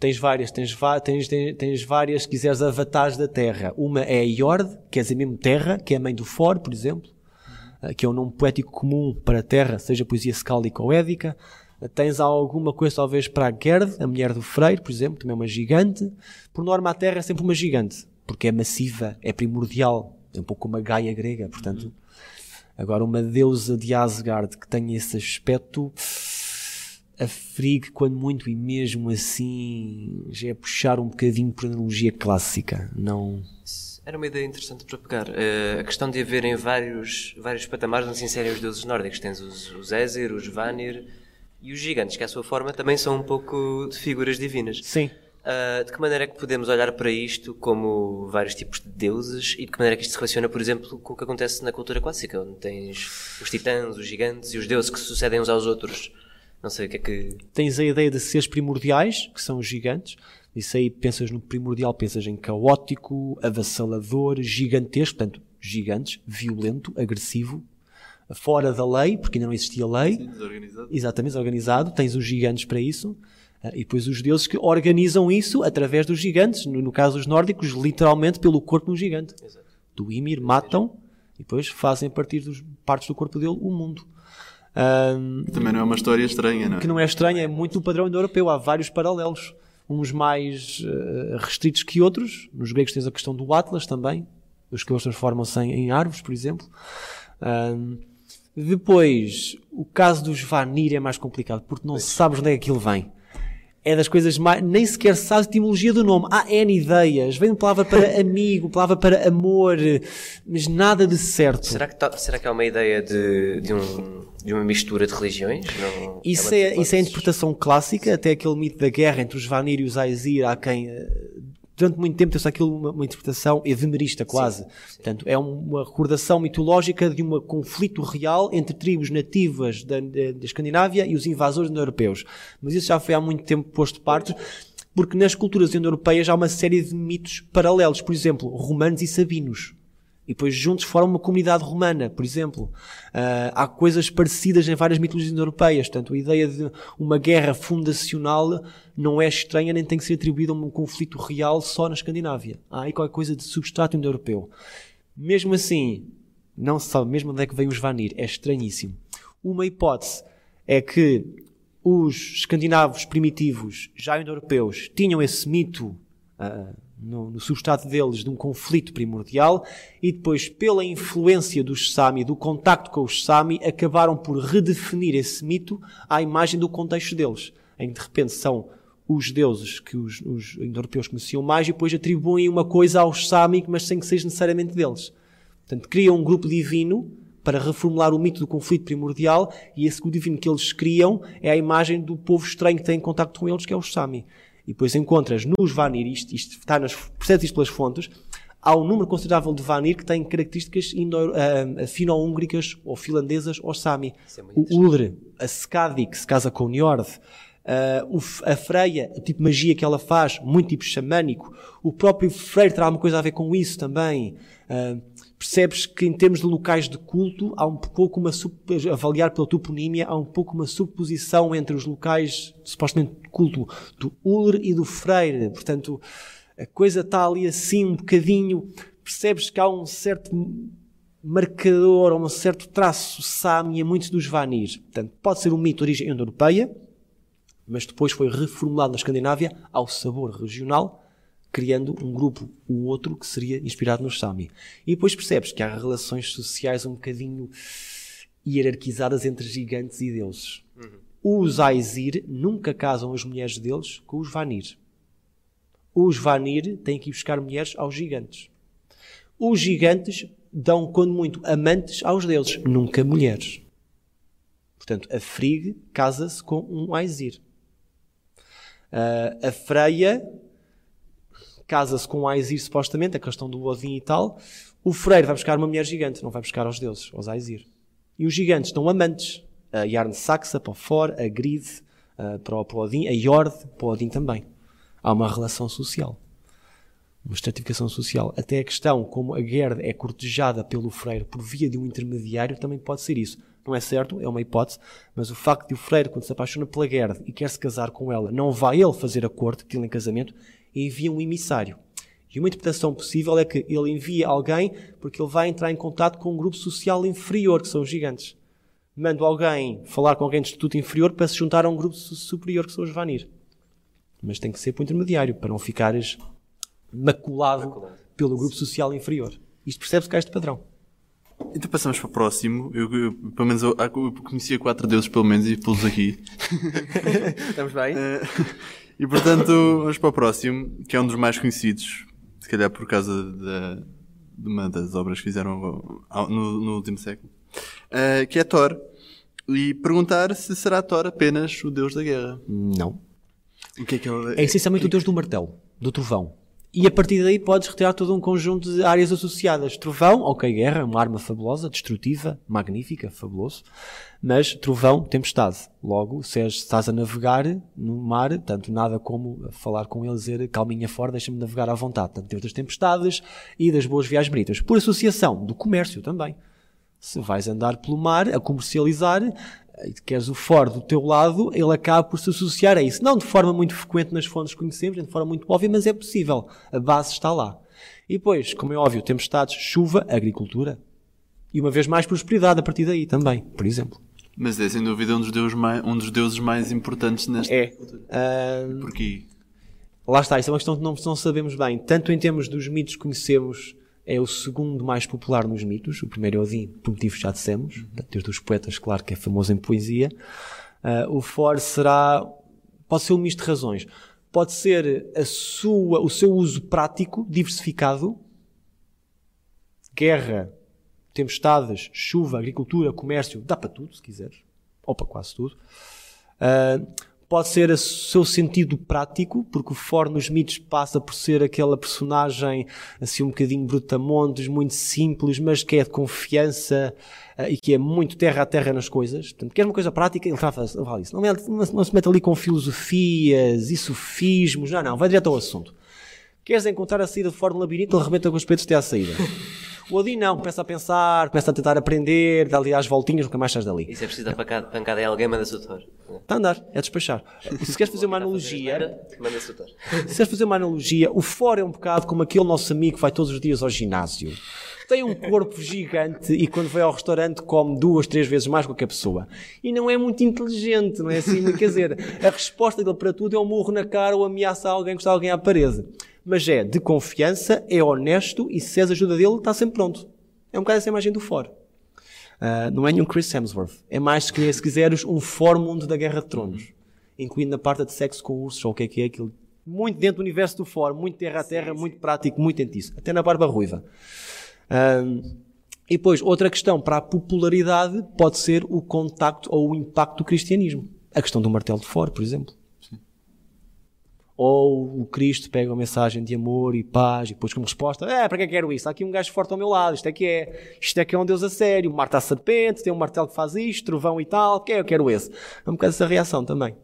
Tens várias, tens, tens, tens, tens várias, se quiseres, avatares da Terra. Uma é a Iord, quer dizer mesmo Terra, que é a mãe do For, por exemplo, eh, que é um nome poético comum para a Terra, seja poesia scáldica ou édica. Tens alguma coisa, talvez, para a Gerd, a mulher do Freire, por exemplo, também é uma gigante. Por norma, a Terra é sempre uma gigante, porque é massiva, é primordial, é um pouco como a Gaia grega, portanto. Agora, uma deusa de Asgard que tenha esse aspecto, a Frigg, quando muito, e mesmo assim, já é puxar um bocadinho por analogia clássica. Não. Era uma ideia interessante para pegar. Eh, a questão de haverem vários, vários patamares onde se inserem os deuses nórdicos. Tens os, os Aesir, os Vanir e os gigantes, que à sua forma também são um pouco de figuras divinas. Sim. Ah, de que maneira é que podemos olhar para isto como vários tipos de deuses e de que maneira é que isto se relaciona, por exemplo, com o que acontece na cultura clássica, onde tens os titãs, os gigantes e os deuses que se sucedem uns aos outros? Não sei o que é que. Tens a ideia de seres primordiais, que são os gigantes. Isso aí pensas no primordial, pensas em caótico, avassalador, gigantesco, portanto, gigantes, violento, agressivo, fora da lei, porque ainda não existia lei. Desorganizado? Exatamente, organizado. Tens os gigantes para isso. Ah, E depois os deuses que organizam isso através dos gigantes. No, no caso dos nórdicos, literalmente pelo corpo de um gigante. Do Ymir, matam e depois fazem a partir das partes do corpo dele o mundo. Ahm, Também não é uma história estranha, não é? que não é estranho, é muito o padrão indo-europeu. Há vários paralelos. Uns mais eh, restritos que outros. Nos gregos tens a questão do Atlas também. Os que eles transformam-se em, em árvores, por exemplo. Ahm, depois, o caso dos Vanir é mais complicado, porque não sabes onde é que aquilo vem. É das coisas mais. Nem sequer sabes a etimologia do nome. Há N ideias. Vem de palavra para amigo, palavra para amor, mas nada de certo. Será que, tá- será que há uma ideia de, de, um, de uma mistura de religiões? Não, Isso uma é, das isso é a interpretação clássica, até aquele mito da guerra entre os Vanir e os Aesir, há quem eh, durante muito tempo teve aquilo uma, uma interpretação efemerista quase. Portanto, é um- uma recordação mitológica de um conflito real entre tribos nativas da, da- da Escandinávia e os invasores indo-europeus. Mas isso já foi há muito tempo posto de parte, porque nas culturas indo-europeias há uma série de mitos paralelos. Por exemplo, romanos e sabinos. E depois juntos formam uma comunidade romana, por exemplo. Ah, há coisas parecidas em várias mitologias europeias. Portanto, a ideia de uma guerra fundacional não é estranha nem tem que ser atribuída a um conflito real só na Escandinávia. Há aí qualquer coisa de substrato indo-europeu. Mesmo assim, não se sabe mesmo onde é que vem os Vanir. É estranhíssimo. Uma hipótese é que os escandinavos primitivos, já indo-europeus, tinham esse mito ah, no, no substrato deles de um conflito primordial e depois, pela influência dos Sami, do contacto com os Sami, acabaram por redefinir esse mito à imagem do contexto deles, em que de repente são os deuses que os, os indo-europeus conheciam mais e depois atribuem uma coisa aos Sami, mas sem que seja necessariamente deles. Portanto, criam um grupo divino para reformular o mito do conflito primordial e esse grupo divino que eles criam é a imagem do povo estranho que tem contato com eles, que é os Sami. E depois encontras nos Vanir, isto, isto está nas, percebes isto pelas fontes, há um número considerável de Vanir que tem características uh, fino-húngricas ou finlandesas ou Sami. É o Ulre, a Skadi, que se casa com o Njord, uh, a Freia, o tipo de magia que ela faz, muito tipo xamânico. O próprio Freire terá alguma coisa a ver com isso também. Uh, percebes que em termos de locais de culto há um pouco uma avaliar pela toponímia há um pouco uma suposição entre os locais supostamente de culto do Uller e do Freire. Portanto a coisa está ali assim um bocadinho percebes que há um certo marcador um certo traço sami a muitos dos Vanir. Portanto pode ser um mito de origem indo-europeia mas depois foi reformulado na Escandinávia ao sabor regional criando um grupo, o outro, que seria inspirado nos Sami. E depois percebes que há relações sociais um bocadinho hierarquizadas entre gigantes e deuses. Uhum. Os Aesir nunca casam as mulheres deles com os Vanir. Os Vanir têm que ir buscar mulheres aos gigantes. Os gigantes dão, quando muito, amantes aos deuses, nunca mulheres. Portanto, a Frigg casa-se com um Aesir. Uh, a Freia casa-se com o Aesir, supostamente, a questão do Odin e tal. O Freire vai buscar uma mulher gigante, não vai buscar aos deuses, aos Aesir. E os gigantes estão amantes. A Yarn Saxa para o For, a Grid uh, para, o, Odin, a Jord para o Odin também. Há uma relação social. Uma estratificação social. Até a questão como a Gerd é cortejada pelo Freire por via de um intermediário também pode ser isso. Não é certo, é uma hipótese, mas o facto de o Freire, quando se apaixona pela Gerd e quer se casar com ela, não vai ele fazer a corte, pedi-lhe em casamento, envia um emissário. E uma interpretação possível é que ele envia alguém porque ele vai entrar em contato com um grupo social inferior, que são os gigantes. Manda alguém falar com alguém de estatuto inferior para se juntar a um grupo superior, que são os Vanir. Mas tem que ser por intermediário, para não ficares maculado, maculado. pelo grupo social inferior. Isto percebe-se que há este padrão. Então passamos para o próximo. Eu, eu pelo menos, eu, eu, conhecia quatro deuses, pelo menos, e pô-los aqui. Estamos bem? Uh, e portanto, vamos para o próximo, que é um dos mais conhecidos, se calhar por causa de, de uma das obras que fizeram no, no último século, uh, que é Thor. E perguntar se será Thor apenas o deus da guerra. Não. O que é que ele... É essencialmente o deus do martelo, do trovão. E a partir daí podes retirar todo um conjunto de áreas associadas. Trovão, ok, guerra, uma arma fabulosa, destrutiva, magnífica, fabuloso. Mas trovão, tempestade. Logo, se estás a navegar no mar, tanto nada como falar com ele dizer calminha fora, deixa-me navegar à vontade. Tanto temos das tempestades e das boas viagens bonitas. Por associação, do comércio também. Se vais andar pelo mar a comercializar, e queres o for do teu lado, ele acaba por se associar a isso. Não de forma muito frequente nas fontes que conhecemos, de forma muito óbvia, mas é possível. A base está lá. E depois, como é óbvio, tempestades, chuva, agricultura. E uma vez mais, prosperidade a partir daí também, por exemplo. Mas é sem dúvida um dos deuses mais, um dos deuses mais importantes nesta É. Uh... Porquê? Lá está, isso é uma questão que não, não sabemos bem. Tanto em termos dos mitos que conhecemos é o segundo mais popular nos mitos. O primeiro é Odin, por motivos já dissemos. Uhum. Desde os poetas, claro que é famoso em poesia. Uh, o For será. Pode ser um misto de razões. Pode ser a sua, o seu uso prático, diversificado. Guerra, tempestades, chuva, agricultura, comércio, dá para tudo, se quiseres. Ou para quase tudo. Uh, pode ser o seu sentido prático, porque o For nos mitos passa por ser aquela personagem assim um bocadinho brutamontes, muito simples, mas que é de confiança uh, e que é muito terra a terra nas coisas. Portanto, quer uma coisa prática, ele fala isso. Não, é, não se mete ali com filosofias e sofismos, não, não, vai direto ao assunto. Queres encontrar a saída de fora do labirinto, ele arrebenta com os peitos até à saída. O Odin não, começa a pensar, começa a tentar aprender, dá ali às voltinhas, nunca mais estás dali. E se é preciso dar pancada, pancada em alguém, manda-se o Thor. Está a andar, é despachar. Se queres fazer uma analogia. Manda-se o Thor. Se queres fazer uma analogia, o fora é um bocado como aquele nosso amigo que vai todos os dias ao ginásio. Tem um corpo gigante e quando vai ao restaurante come duas, três vezes mais que qualquer pessoa. E não é muito inteligente, não é assim? Quer dizer, a resposta dele para tudo é um murro na cara ou ameaça alguém, encostar alguém à parede. Mas é de confiança, é honesto e se és ajuda dele, está sempre pronto. É um bocado essa imagem do For. Uh, não é nenhum Chris Hemsworth. É mais, se quiseres, um Formundo da Guerra de Tronos. Incluindo a parte de sexo com ursos, ou o que é que é aquilo. Muito dentro do universo do For, muito terra a terra, muito prático, muito dentro disso. Até na barba ruiva. Uh, e depois, outra questão para a popularidade pode ser o contacto ou o impacto do cristianismo. A questão do martelo de For, por exemplo. Ou o Cristo pega uma mensagem de amor e paz e depois como resposta, é, para que quero isso? Há aqui um gajo forte ao meu lado, isto é que é. Isto é que é um Deus a sério. Marta a serpente, tem um martelo que faz isto, trovão e tal, que é, eu quero esse. É um bocado essa reação também.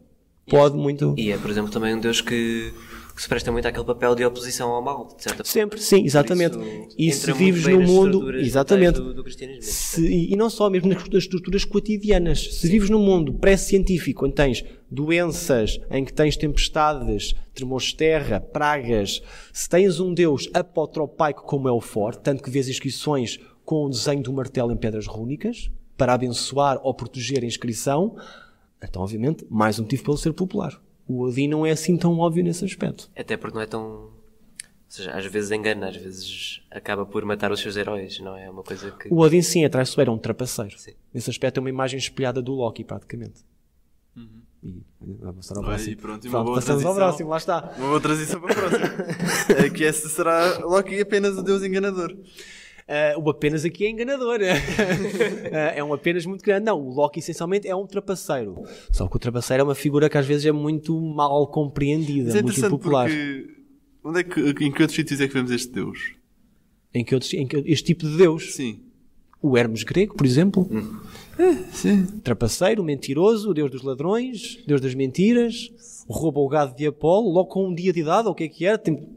Pode muito... E é, por exemplo, também um Deus que que se presta muito àquele papel de oposição ao mal, de certa Sempre, sim, exatamente. e se vives no mundo, exatamente, do, do se, e, não só, mesmo nas estruturas cotidianas, se sim. vives num mundo pré-científico, onde tens doenças, em que tens tempestades, tremores de terra, pragas, se tens um Deus apotropaico como é o forte, tanto que vês inscrições com o desenho do martelo em pedras rúnicas, para abençoar ou proteger a inscrição, então, obviamente, mais um motivo para ele ser popular. O Odin não é assim tão óbvio nesse aspecto. Até porque não é tão. Ou seja, às vezes engana, às vezes acaba por matar os seus heróis, não é? uma coisa que. O Odin sim é traiçoeiro, é um trapaceiro. Sim. Nesse aspecto é uma imagem espelhada do Loki, praticamente. Uhum. E vamos ao próximo. E pronto, e uma boa transição, ao próximo, lá está. Uma boa transição para o próximo. é que esse será Loki apenas o deus enganador. Uh, o apenas aqui é enganador. uh, é um apenas muito grande. Não, o Loki essencialmente é um trapaceiro. Só que o trapaceiro é uma figura que às vezes é muito mal compreendida, é muito impopular. Onde é que, em que outros sítios é que vemos este Deus? Em que, outros, em que este tipo de Deus? Sim. O Hermes grego, por exemplo. Hum. É, sim. Trapaceiro, mentiroso, Deus dos ladrões, Deus das mentiras, rouba o gado de Apolo, logo com um dia de idade, ou o que é que era? Tem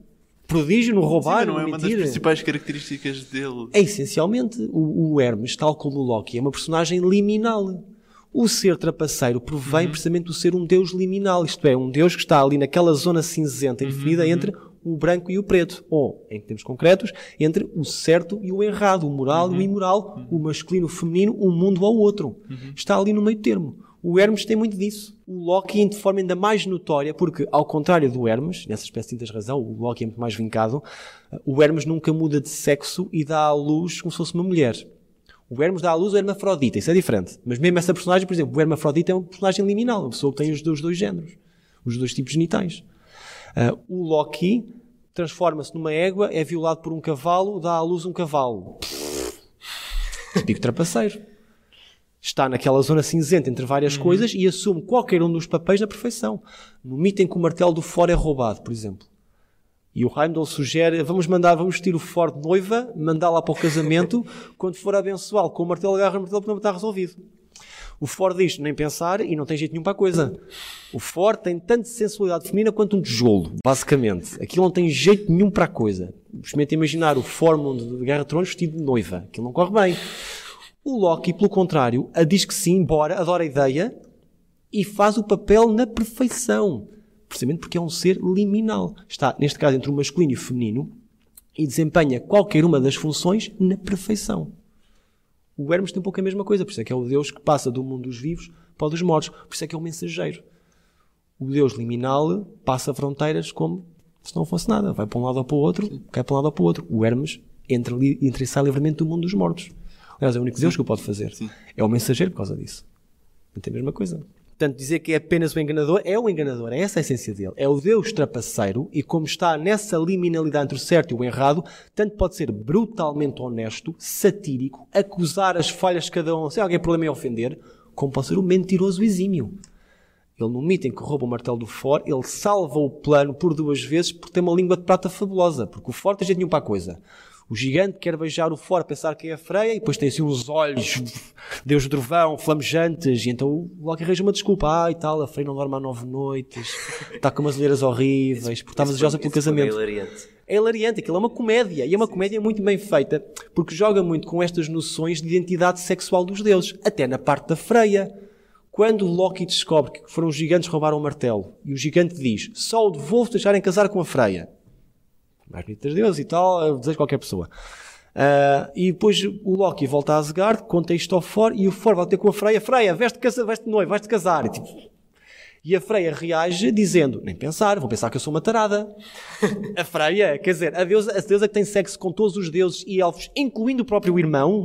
prodígio no roubar, Sim, não é uma das principais características dele. É essencialmente o, o, Hermes, tal como o Loki, é uma personagem liminal. O ser trapaceiro provém uhum. precisamente do ser um deus liminal, isto é, um deus que está ali naquela zona cinzenta indefinida uhum. entre o branco e o preto, ou, em termos concretos, entre o certo e o errado, o moral uhum. e o uhum. imoral, uhum. o masculino e o feminino, um mundo ao outro. Uhum. Está ali no meio termo. O Hermes tem muito disso. O Loki, de forma ainda mais notória, porque, ao contrário do Hermes, nessa espécie tens razão, o Loki é muito mais vincado, o Hermes nunca muda de sexo e dá à luz como se fosse uma mulher. O Hermes dá à luz o hermafrodita, isso é diferente. Mas mesmo essa personagem, por exemplo, o hermafrodita é um personagem liminal, uma pessoa que tem os dois, dois géneros, os dois tipos genitais. Uh, o Loki transforma-se numa égua, é violado por um cavalo, dá à luz um cavalo. Típico trapaceiro está naquela zona cinzenta entre várias uhum. coisas e assume qualquer um dos papéis na perfeição. No mito em que o martelo do fora é roubado, por exemplo. E o Heimdall sugere, vamos mandar, vamos vestir o Ford de noiva, mandá-la para o casamento, quando for abençoá-lo com o martelo, agarra o martelo, porque não está resolvido. O Ford diz, nem pensar, e não tem jeito nenhum para a coisa. O Ford tem tanto sensualidade feminina quanto um tijolo, basicamente. Aquilo não tem jeito nenhum para a coisa. Experimenta imaginar o Formundo de Guerra de Tronos vestido de noiva. Aquilo não corre bem. O Loki, pelo contrário, a diz que sim, embora adora a ideia e faz o papel na perfeição. Precisamente porque é um ser liminal. Está, neste caso, entre o masculino e o feminino e desempenha qualquer uma das funções na perfeição. O Hermes tem um pouco a mesma coisa, por isso é que é o Deus que passa do mundo dos vivos para o dos mortos, por isso é que é o mensageiro. O Deus liminal passa fronteiras como se não fosse nada, vai para um lado ou para o outro, cai para um lado ou para o outro. O Hermes entra, entra e sai livremente do mundo dos mortos. Aliás, é o único Deus que o pode fazer. Sim. É o mensageiro por causa disso. Não tem a mesma coisa. Portanto, dizer que é apenas o enganador é o enganador, é essa a essência dele. É o Deus trapaceiro e, como está nessa liminalidade entre o certo e o errado, tanto pode ser brutalmente honesto, satírico, acusar as falhas de cada um, se alguém problema em ofender, como pode ser o mentiroso exímio. Ele, no mito em que rouba o martelo do For, ele salva o plano por duas vezes porque tem uma língua de prata fabulosa, porque o For tem jeito nenhum para a coisa. O gigante quer beijar o fora, pensar que é a freia, e depois tem assim uns olhos, Deus do trovão, flamejantes, e então o Loki arranja uma desculpa. Ah, e tal, a freia não dorme há nove noites, está com umas olheiras horríveis, porque está desejosa pelo casamento. É hilariante. É hilariante, aquilo é uma comédia, e é uma comédia muito bem feita, porque joga muito com estas noções de identidade sexual dos deuses, até na parte da freia. Quando Loki descobre que foram os gigantes que roubaram o martelo, e o gigante diz, só o devolvo deixarem casar com a freia mais bonitas Deus e tal, desejo qualquer pessoa. Uh, e depois o Loki volta a Asgard, conta isto ao For, e o For vai ter com a Freya, Freya, veste, casa, veste noivo, vais-te casar. E, tipo, E a Freia reage dizendo: Nem pensar, vão pensar que eu sou uma tarada. a Freia, quer dizer, a deusa, a deusa que tem sexo com todos os deuses e elfos, incluindo o próprio irmão,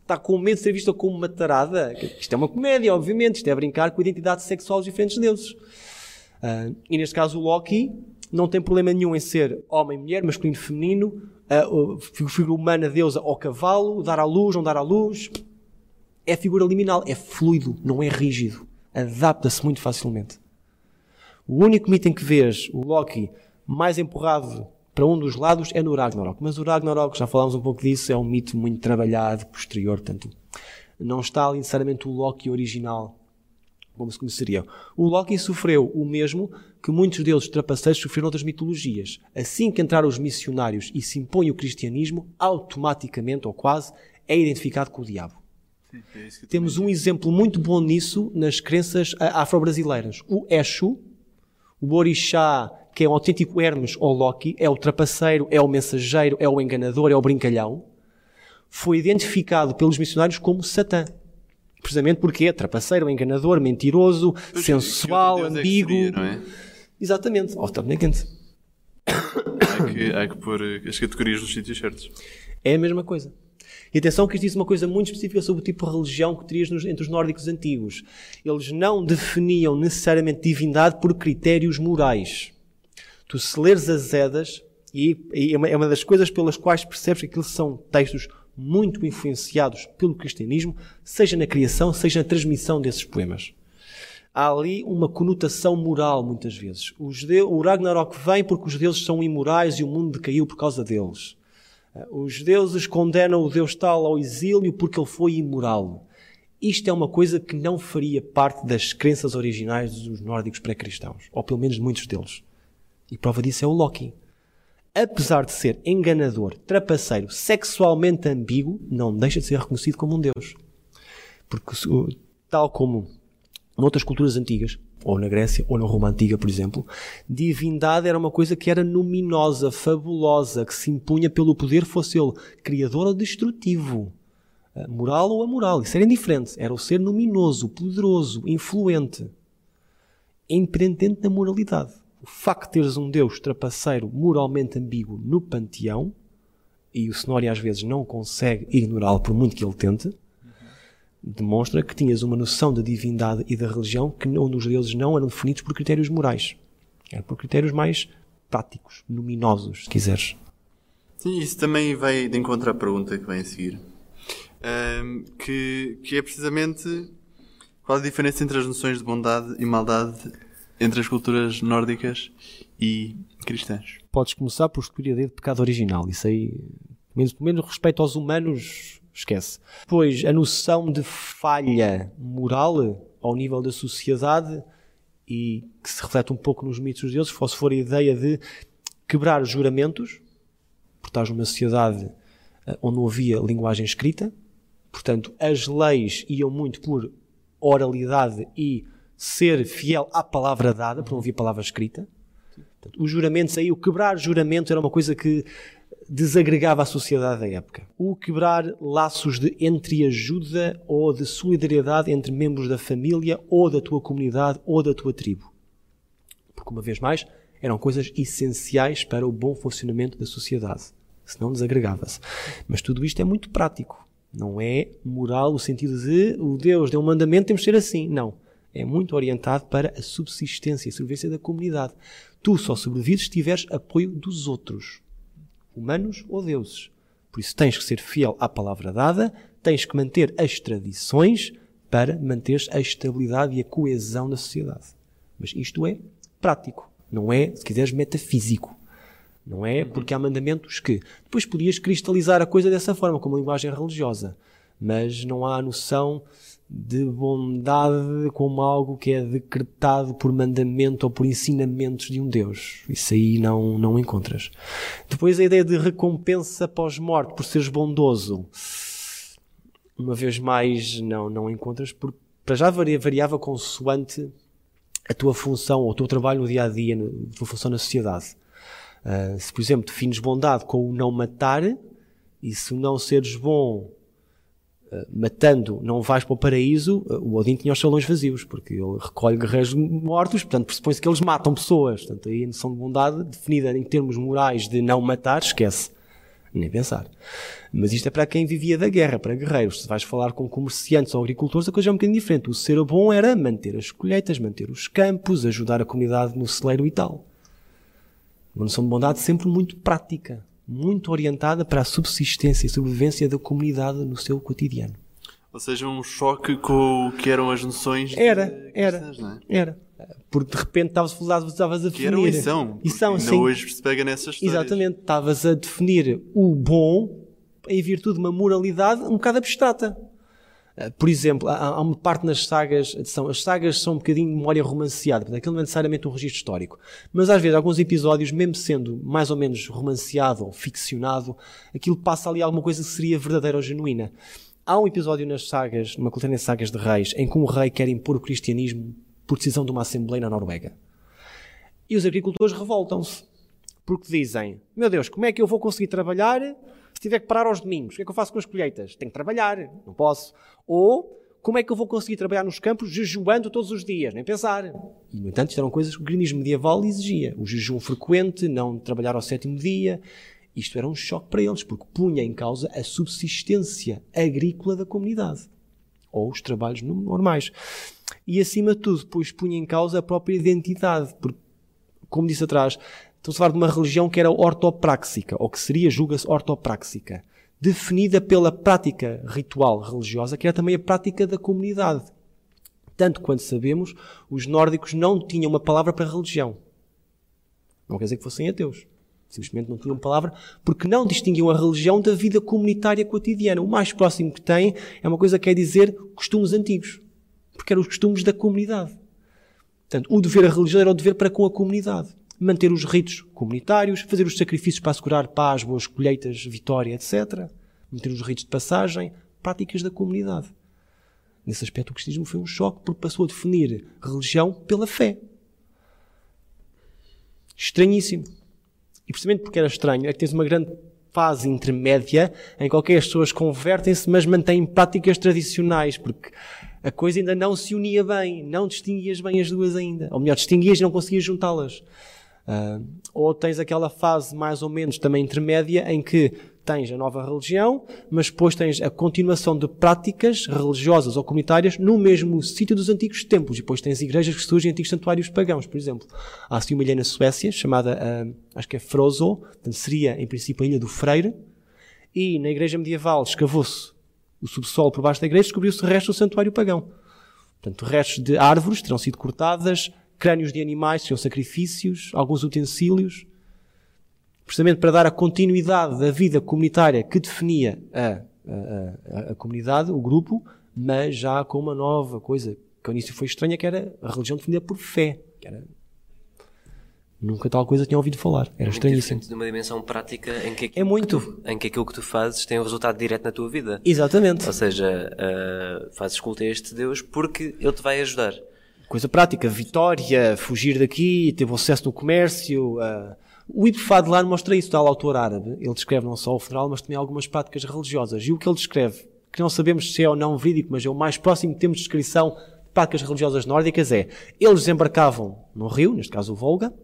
está com medo de ser vista como uma tarada. Isto é uma comédia, obviamente, isto é brincar com a identidade sexual dos diferentes deuses. Uh, e neste caso, o Loki não tem problema nenhum em ser homem, mulher, masculino, feminino, uh, figura humana, deusa ou cavalo, dar à luz, não dar à luz. É figura liminal, é fluido, não é rígido adapta-se muito facilmente. O único mito em que vês o Loki mais empurrado para um dos lados é no Ragnarok. Mas o Ragnarok, já falámos um pouco disso, é um mito muito trabalhado, posterior, portanto, não está ali necessariamente o Loki original, como se conheceria. O Loki sofreu o mesmo que muitos deuses trapaceiros sofreram outras mitologias. Assim que entraram os missionários e se impõe o cristianismo, automaticamente, ou quase, é identificado com o diabo. É Temos um exemplo muito bom nisso nas crenças afro-brasileiras. O Exu, o Orixá, que é um autêntico Hermes ou Loki, é o trapaceiro, é o mensageiro, é o enganador, é o brincalhão, foi identificado pelos missionários como Satã. Precisamente porque é trapaceiro, enganador, mentiroso, sensual, ambíguo. É seria, é? Exatamente, automaticamente. Há que, há que pôr as categorias nos sítios certos. É a mesma coisa. E atenção que isto diz uma coisa muito específica sobre o tipo de religião que terias entre os nórdicos antigos. Eles não definiam necessariamente divindade por critérios morais. Tu se leres as Edas, e é, é uma das coisas pelas quais percebes que aqueles são textos muito influenciados pelo cristianismo, seja na criação, seja na transmissão desses poemas. Há ali uma conotação moral, muitas vezes. O Ragnarok vem porque os deuses são imorais e o mundo decaiu por causa deles. Os deuses condenam o Deus tal ao exílio porque ele foi imoral. Isto é uma coisa que não faria parte das crenças originais dos nórdicos pré-cristãos, ou pelo menos muitos deles. E prova disso é o Loki. Apesar de ser enganador, trapaceiro, sexualmente ambíguo, não deixa de ser reconhecido como um deus. Porque, tal como noutras culturas antigas, ou na Grécia, ou na Roma Antiga, por exemplo, divindade era uma coisa que era luminosa, fabulosa, que se impunha pelo poder, fosse ele criador ou destrutivo, eh, moral ou amoral. Isso era indiferente. Era o ser luminoso, poderoso, influente, independente da moralidade. O facto de teres um Deus trapaceiro, moralmente ambíguo no panteão, e o Senhor às vezes não consegue ignorá-lo por muito que ele tente, demonstra que tinhas uma noção da divindade e da religião que onde os deuses não eram definidos por critérios morais. Eram por critérios mais práticos, luminosos, se quiseres. Sim, isso também vai de encontro à pergunta que vem a seguir. Um, que, que é precisamente qual a diferença entre as noções de bondade e maldade entre as culturas nórdicas e cristãs. Podes começar por escolher de pecado original. Isso aí, pelo menos, menos respeito aos humanos, esquece. Pois a noção de falha moral ao nível da sociedade e que se reflete um pouco nos mitos dos deuses, se for a ideia de quebrar juramentos, porque estás numa sociedade eh, onde não havia linguagem escrita, portanto as leis iam muito por oralidade e ser fiel à palavra dada, porque não havia palavra escrita. Portanto, juramentos aí, o quebrar juramento era uma coisa que desagregava a sociedade da época. O quebrar laços de entreajuda ou de solidariedade entre membros da família ou da tua comunidade ou da tua tribo. Porque, uma vez mais, eram coisas essenciais para o bom funcionamento da sociedade. Senão desagregava-se. Mas tudo isto é muito prático. Não é moral no sentido de o Deus deu um mandamento, temos de ser assim. Não. É muito orientado para a subsistência e a sobrevivência da comunidade. Tu só sobrevives se tiveres apoio dos outros humanos ou deuses. Por isso tens que ser fiel à palavra dada, tens que manter as tradições para manter a estabilidade e a coesão da sociedade. Mas isto é prático, não é, se quiseres, metafísico. Não é porque há mandamentos que depois podias cristalizar a coisa dessa forma, como linguagem religiosa, mas não há a noção de bondade como algo que é decretado por mandamento ou por ensinamentos de um Deus. Isso aí não, não encontras. Depois a ideia de recompensa pós-morte por seres bondoso. Uma vez mais, não, não encontras, porque para já variava consoante a tua função ou o teu trabalho no dia a dia, a tua função na sociedade. Uh, se, por exemplo, defines bondade com o não matar, e se não seres bom matando não vais para o paraíso, uh, o Odin tinha os salões vazios, porque ele recolhe guerreiros mortos, portanto pressupõe-se que eles matam pessoas. Portanto, aí a noção de bondade, definida em termos morais de não matar, esquece. Nem pensar. Mas isto é para quem vivia da guerra, para guerreiros. Se vais falar com comerciantes ou agricultores, a coisa é um bocadinho diferente. O ser bom era manter as colheitas, manter os campos, ajudar a comunidade no celeiro e tal. Uma noção de bondade sempre muito prática, muito orientada para a subsistência e sobrevivência da comunidade no seu cotidiano. Ou seja, um choque com o que eram as noções Era, era, é? era. Porque de repente estavas, estavas a definir. Que eram e são. E são, ainda sim. hoje se pega nessas histórias. Exatamente. Estavas a definir o bom em virtude de uma moralidade um bocado abstrata. Uh, Por exemplo, há, há uma parte nas sagas, são, as sagas são um bocadinho de memória romanceada, portanto, aquilo não é necessariamente um registro histórico. Mas às vezes, alguns episódios, mesmo sendo mais ou menos romanceado ou ficcionado, aquilo passa ali alguma coisa que seria verdadeira ou genuína. Há um episódio nas sagas, numa coletânea de sagas de reis, em que um rei quer impor o cristianismo por decisão de uma assembleia na Noruega. E os agricultores revoltam-se. Porque dizem, meu Deus, como é que eu vou conseguir trabalhar se tiver que parar aos domingos? O que é que eu faço com as colheitas? Tenho que trabalhar, não posso. Ou, como é que eu vou conseguir trabalhar nos campos jejuando todos os dias? Nem pensar. E, no entanto, isto eram coisas que o grannismo medieval exigia. O jejum frequente, não trabalhar ao sétimo dia. Isto era um choque para eles, porque punha em causa a subsistência agrícola da comunidade. Ou os trabalhos normais. E, acima de tudo, depois punha em causa a própria identidade. Porque, como disse atrás, estamos a falar de uma religião que era ortopráxica, ou que seria, julga-se, ortopráxica. Definida pela prática ritual religiosa, que era também a prática da comunidade. Tanto quanto sabemos, os nórdicos não tinham uma palavra para religião. Não quer dizer que fossem ateus. Simplesmente não tinham palavra porque não distinguiam a religião da vida comunitária cotidiana. O mais próximo que têm é uma coisa que quer dizer costumes antigos. Porque eram os costumes da comunidade. Portanto, o dever a religião era o dever para com a comunidade. Manter os ritos comunitários, fazer os sacrifícios para assegurar paz, boas colheitas, vitória, etc. Manter os ritos de passagem, práticas da comunidade. Nesse aspecto, o cristianismo foi um choque porque passou a definir religião pela fé. Estranhíssimo. E precisamente porque era estranho, é que tens uma grande fase intermédia em que as pessoas convertem-se, mas mantêm práticas tradicionais, porque a coisa ainda não se unia bem, não distinguias bem as duas ainda. Ou melhor, distinguias e não conseguias juntá-las. Uh, ou tens aquela fase mais ou menos também intermédia em que tens a nova religião, mas depois tens a continuação de práticas religiosas ou comunitárias no mesmo sítio dos antigos templos. E depois tens igrejas que surgem em antigos santuários pagãos, por exemplo. Há assim uma ilha na Suécia, chamada, uh, acho que é Frozo, portanto seria em princípio a Ilha do Freire, e na igreja medieval escavou-se o subsolo por baixo da igreja, descobriu-se o resto do santuário pagão. Portanto, restos de árvores terão sido cortadas, crânios de animais seriam sacrifícios, alguns utensílios, precisamente para dar a continuidade da vida comunitária que definia a, a, a, a comunidade, o grupo, mas já com uma nova coisa que ao início foi estranha, que era a religião definida por fé. Que era... Nunca tal coisa tinha ouvido falar. Era estranhíssimo. de uma dimensão prática em que, É muito. que tu- em que aquilo que tu fazes tem um resultado direto na tua vida. Exatamente. Ou seja, uh, fazes culto a este Deus porque ele te vai ajudar. Coisa prática, vitória, fugir daqui, ter bom sucesso no comércio. ah. O Ibn Fadlan mostra isso, tal autor árabe. Ele descreve não só o funeral, mas também algumas práticas religiosas. E o que ele descreve, que não sabemos se é ou não verídico, mas é o mais próximo que temos de descrição de práticas religiosas nórdicas, é eles desembarcavam no rio, neste caso o Volga,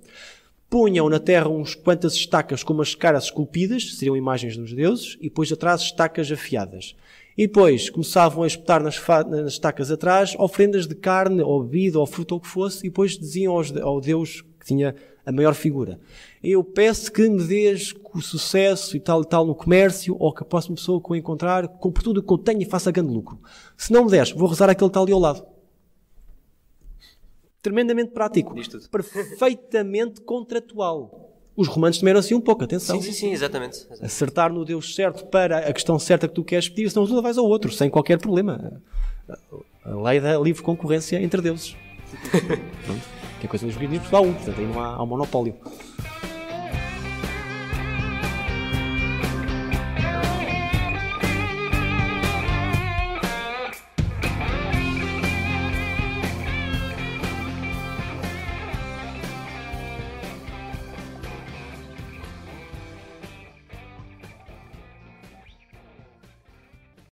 punham na terra uns quantas estacas com umas caras esculpidas, seriam imagens dos deuses, e depois atrás estacas afiadas. E depois começavam a espetar nas, nas estacas atrás ofrendas de carne, ou bebida, ou fruta, ou o que fosse, e depois diziam aos, ao Deus que tinha a maior figura. Eu peço que me dês o sucesso e tal e tal no comércio, ou que a próxima pessoa que eu encontrar compre tudo o que eu tenho e faça grande lucro. Se não me des, vou rezar aquele tal ali ao lado. Tremendamente prático. Perfeitamente contratual. Os romanos também eram assim um pouco, atenção. Sim, sim, sim, exatamente. Exato. Acertar no Deus certo para a questão certa que tu queres pedir, senão tu levas ao outro, sem qualquer problema. A lei da livre concorrência entre deuses. Pronto. Que é coisa dos jurídicos Portugal 1, portanto aí não há, há um monopólio.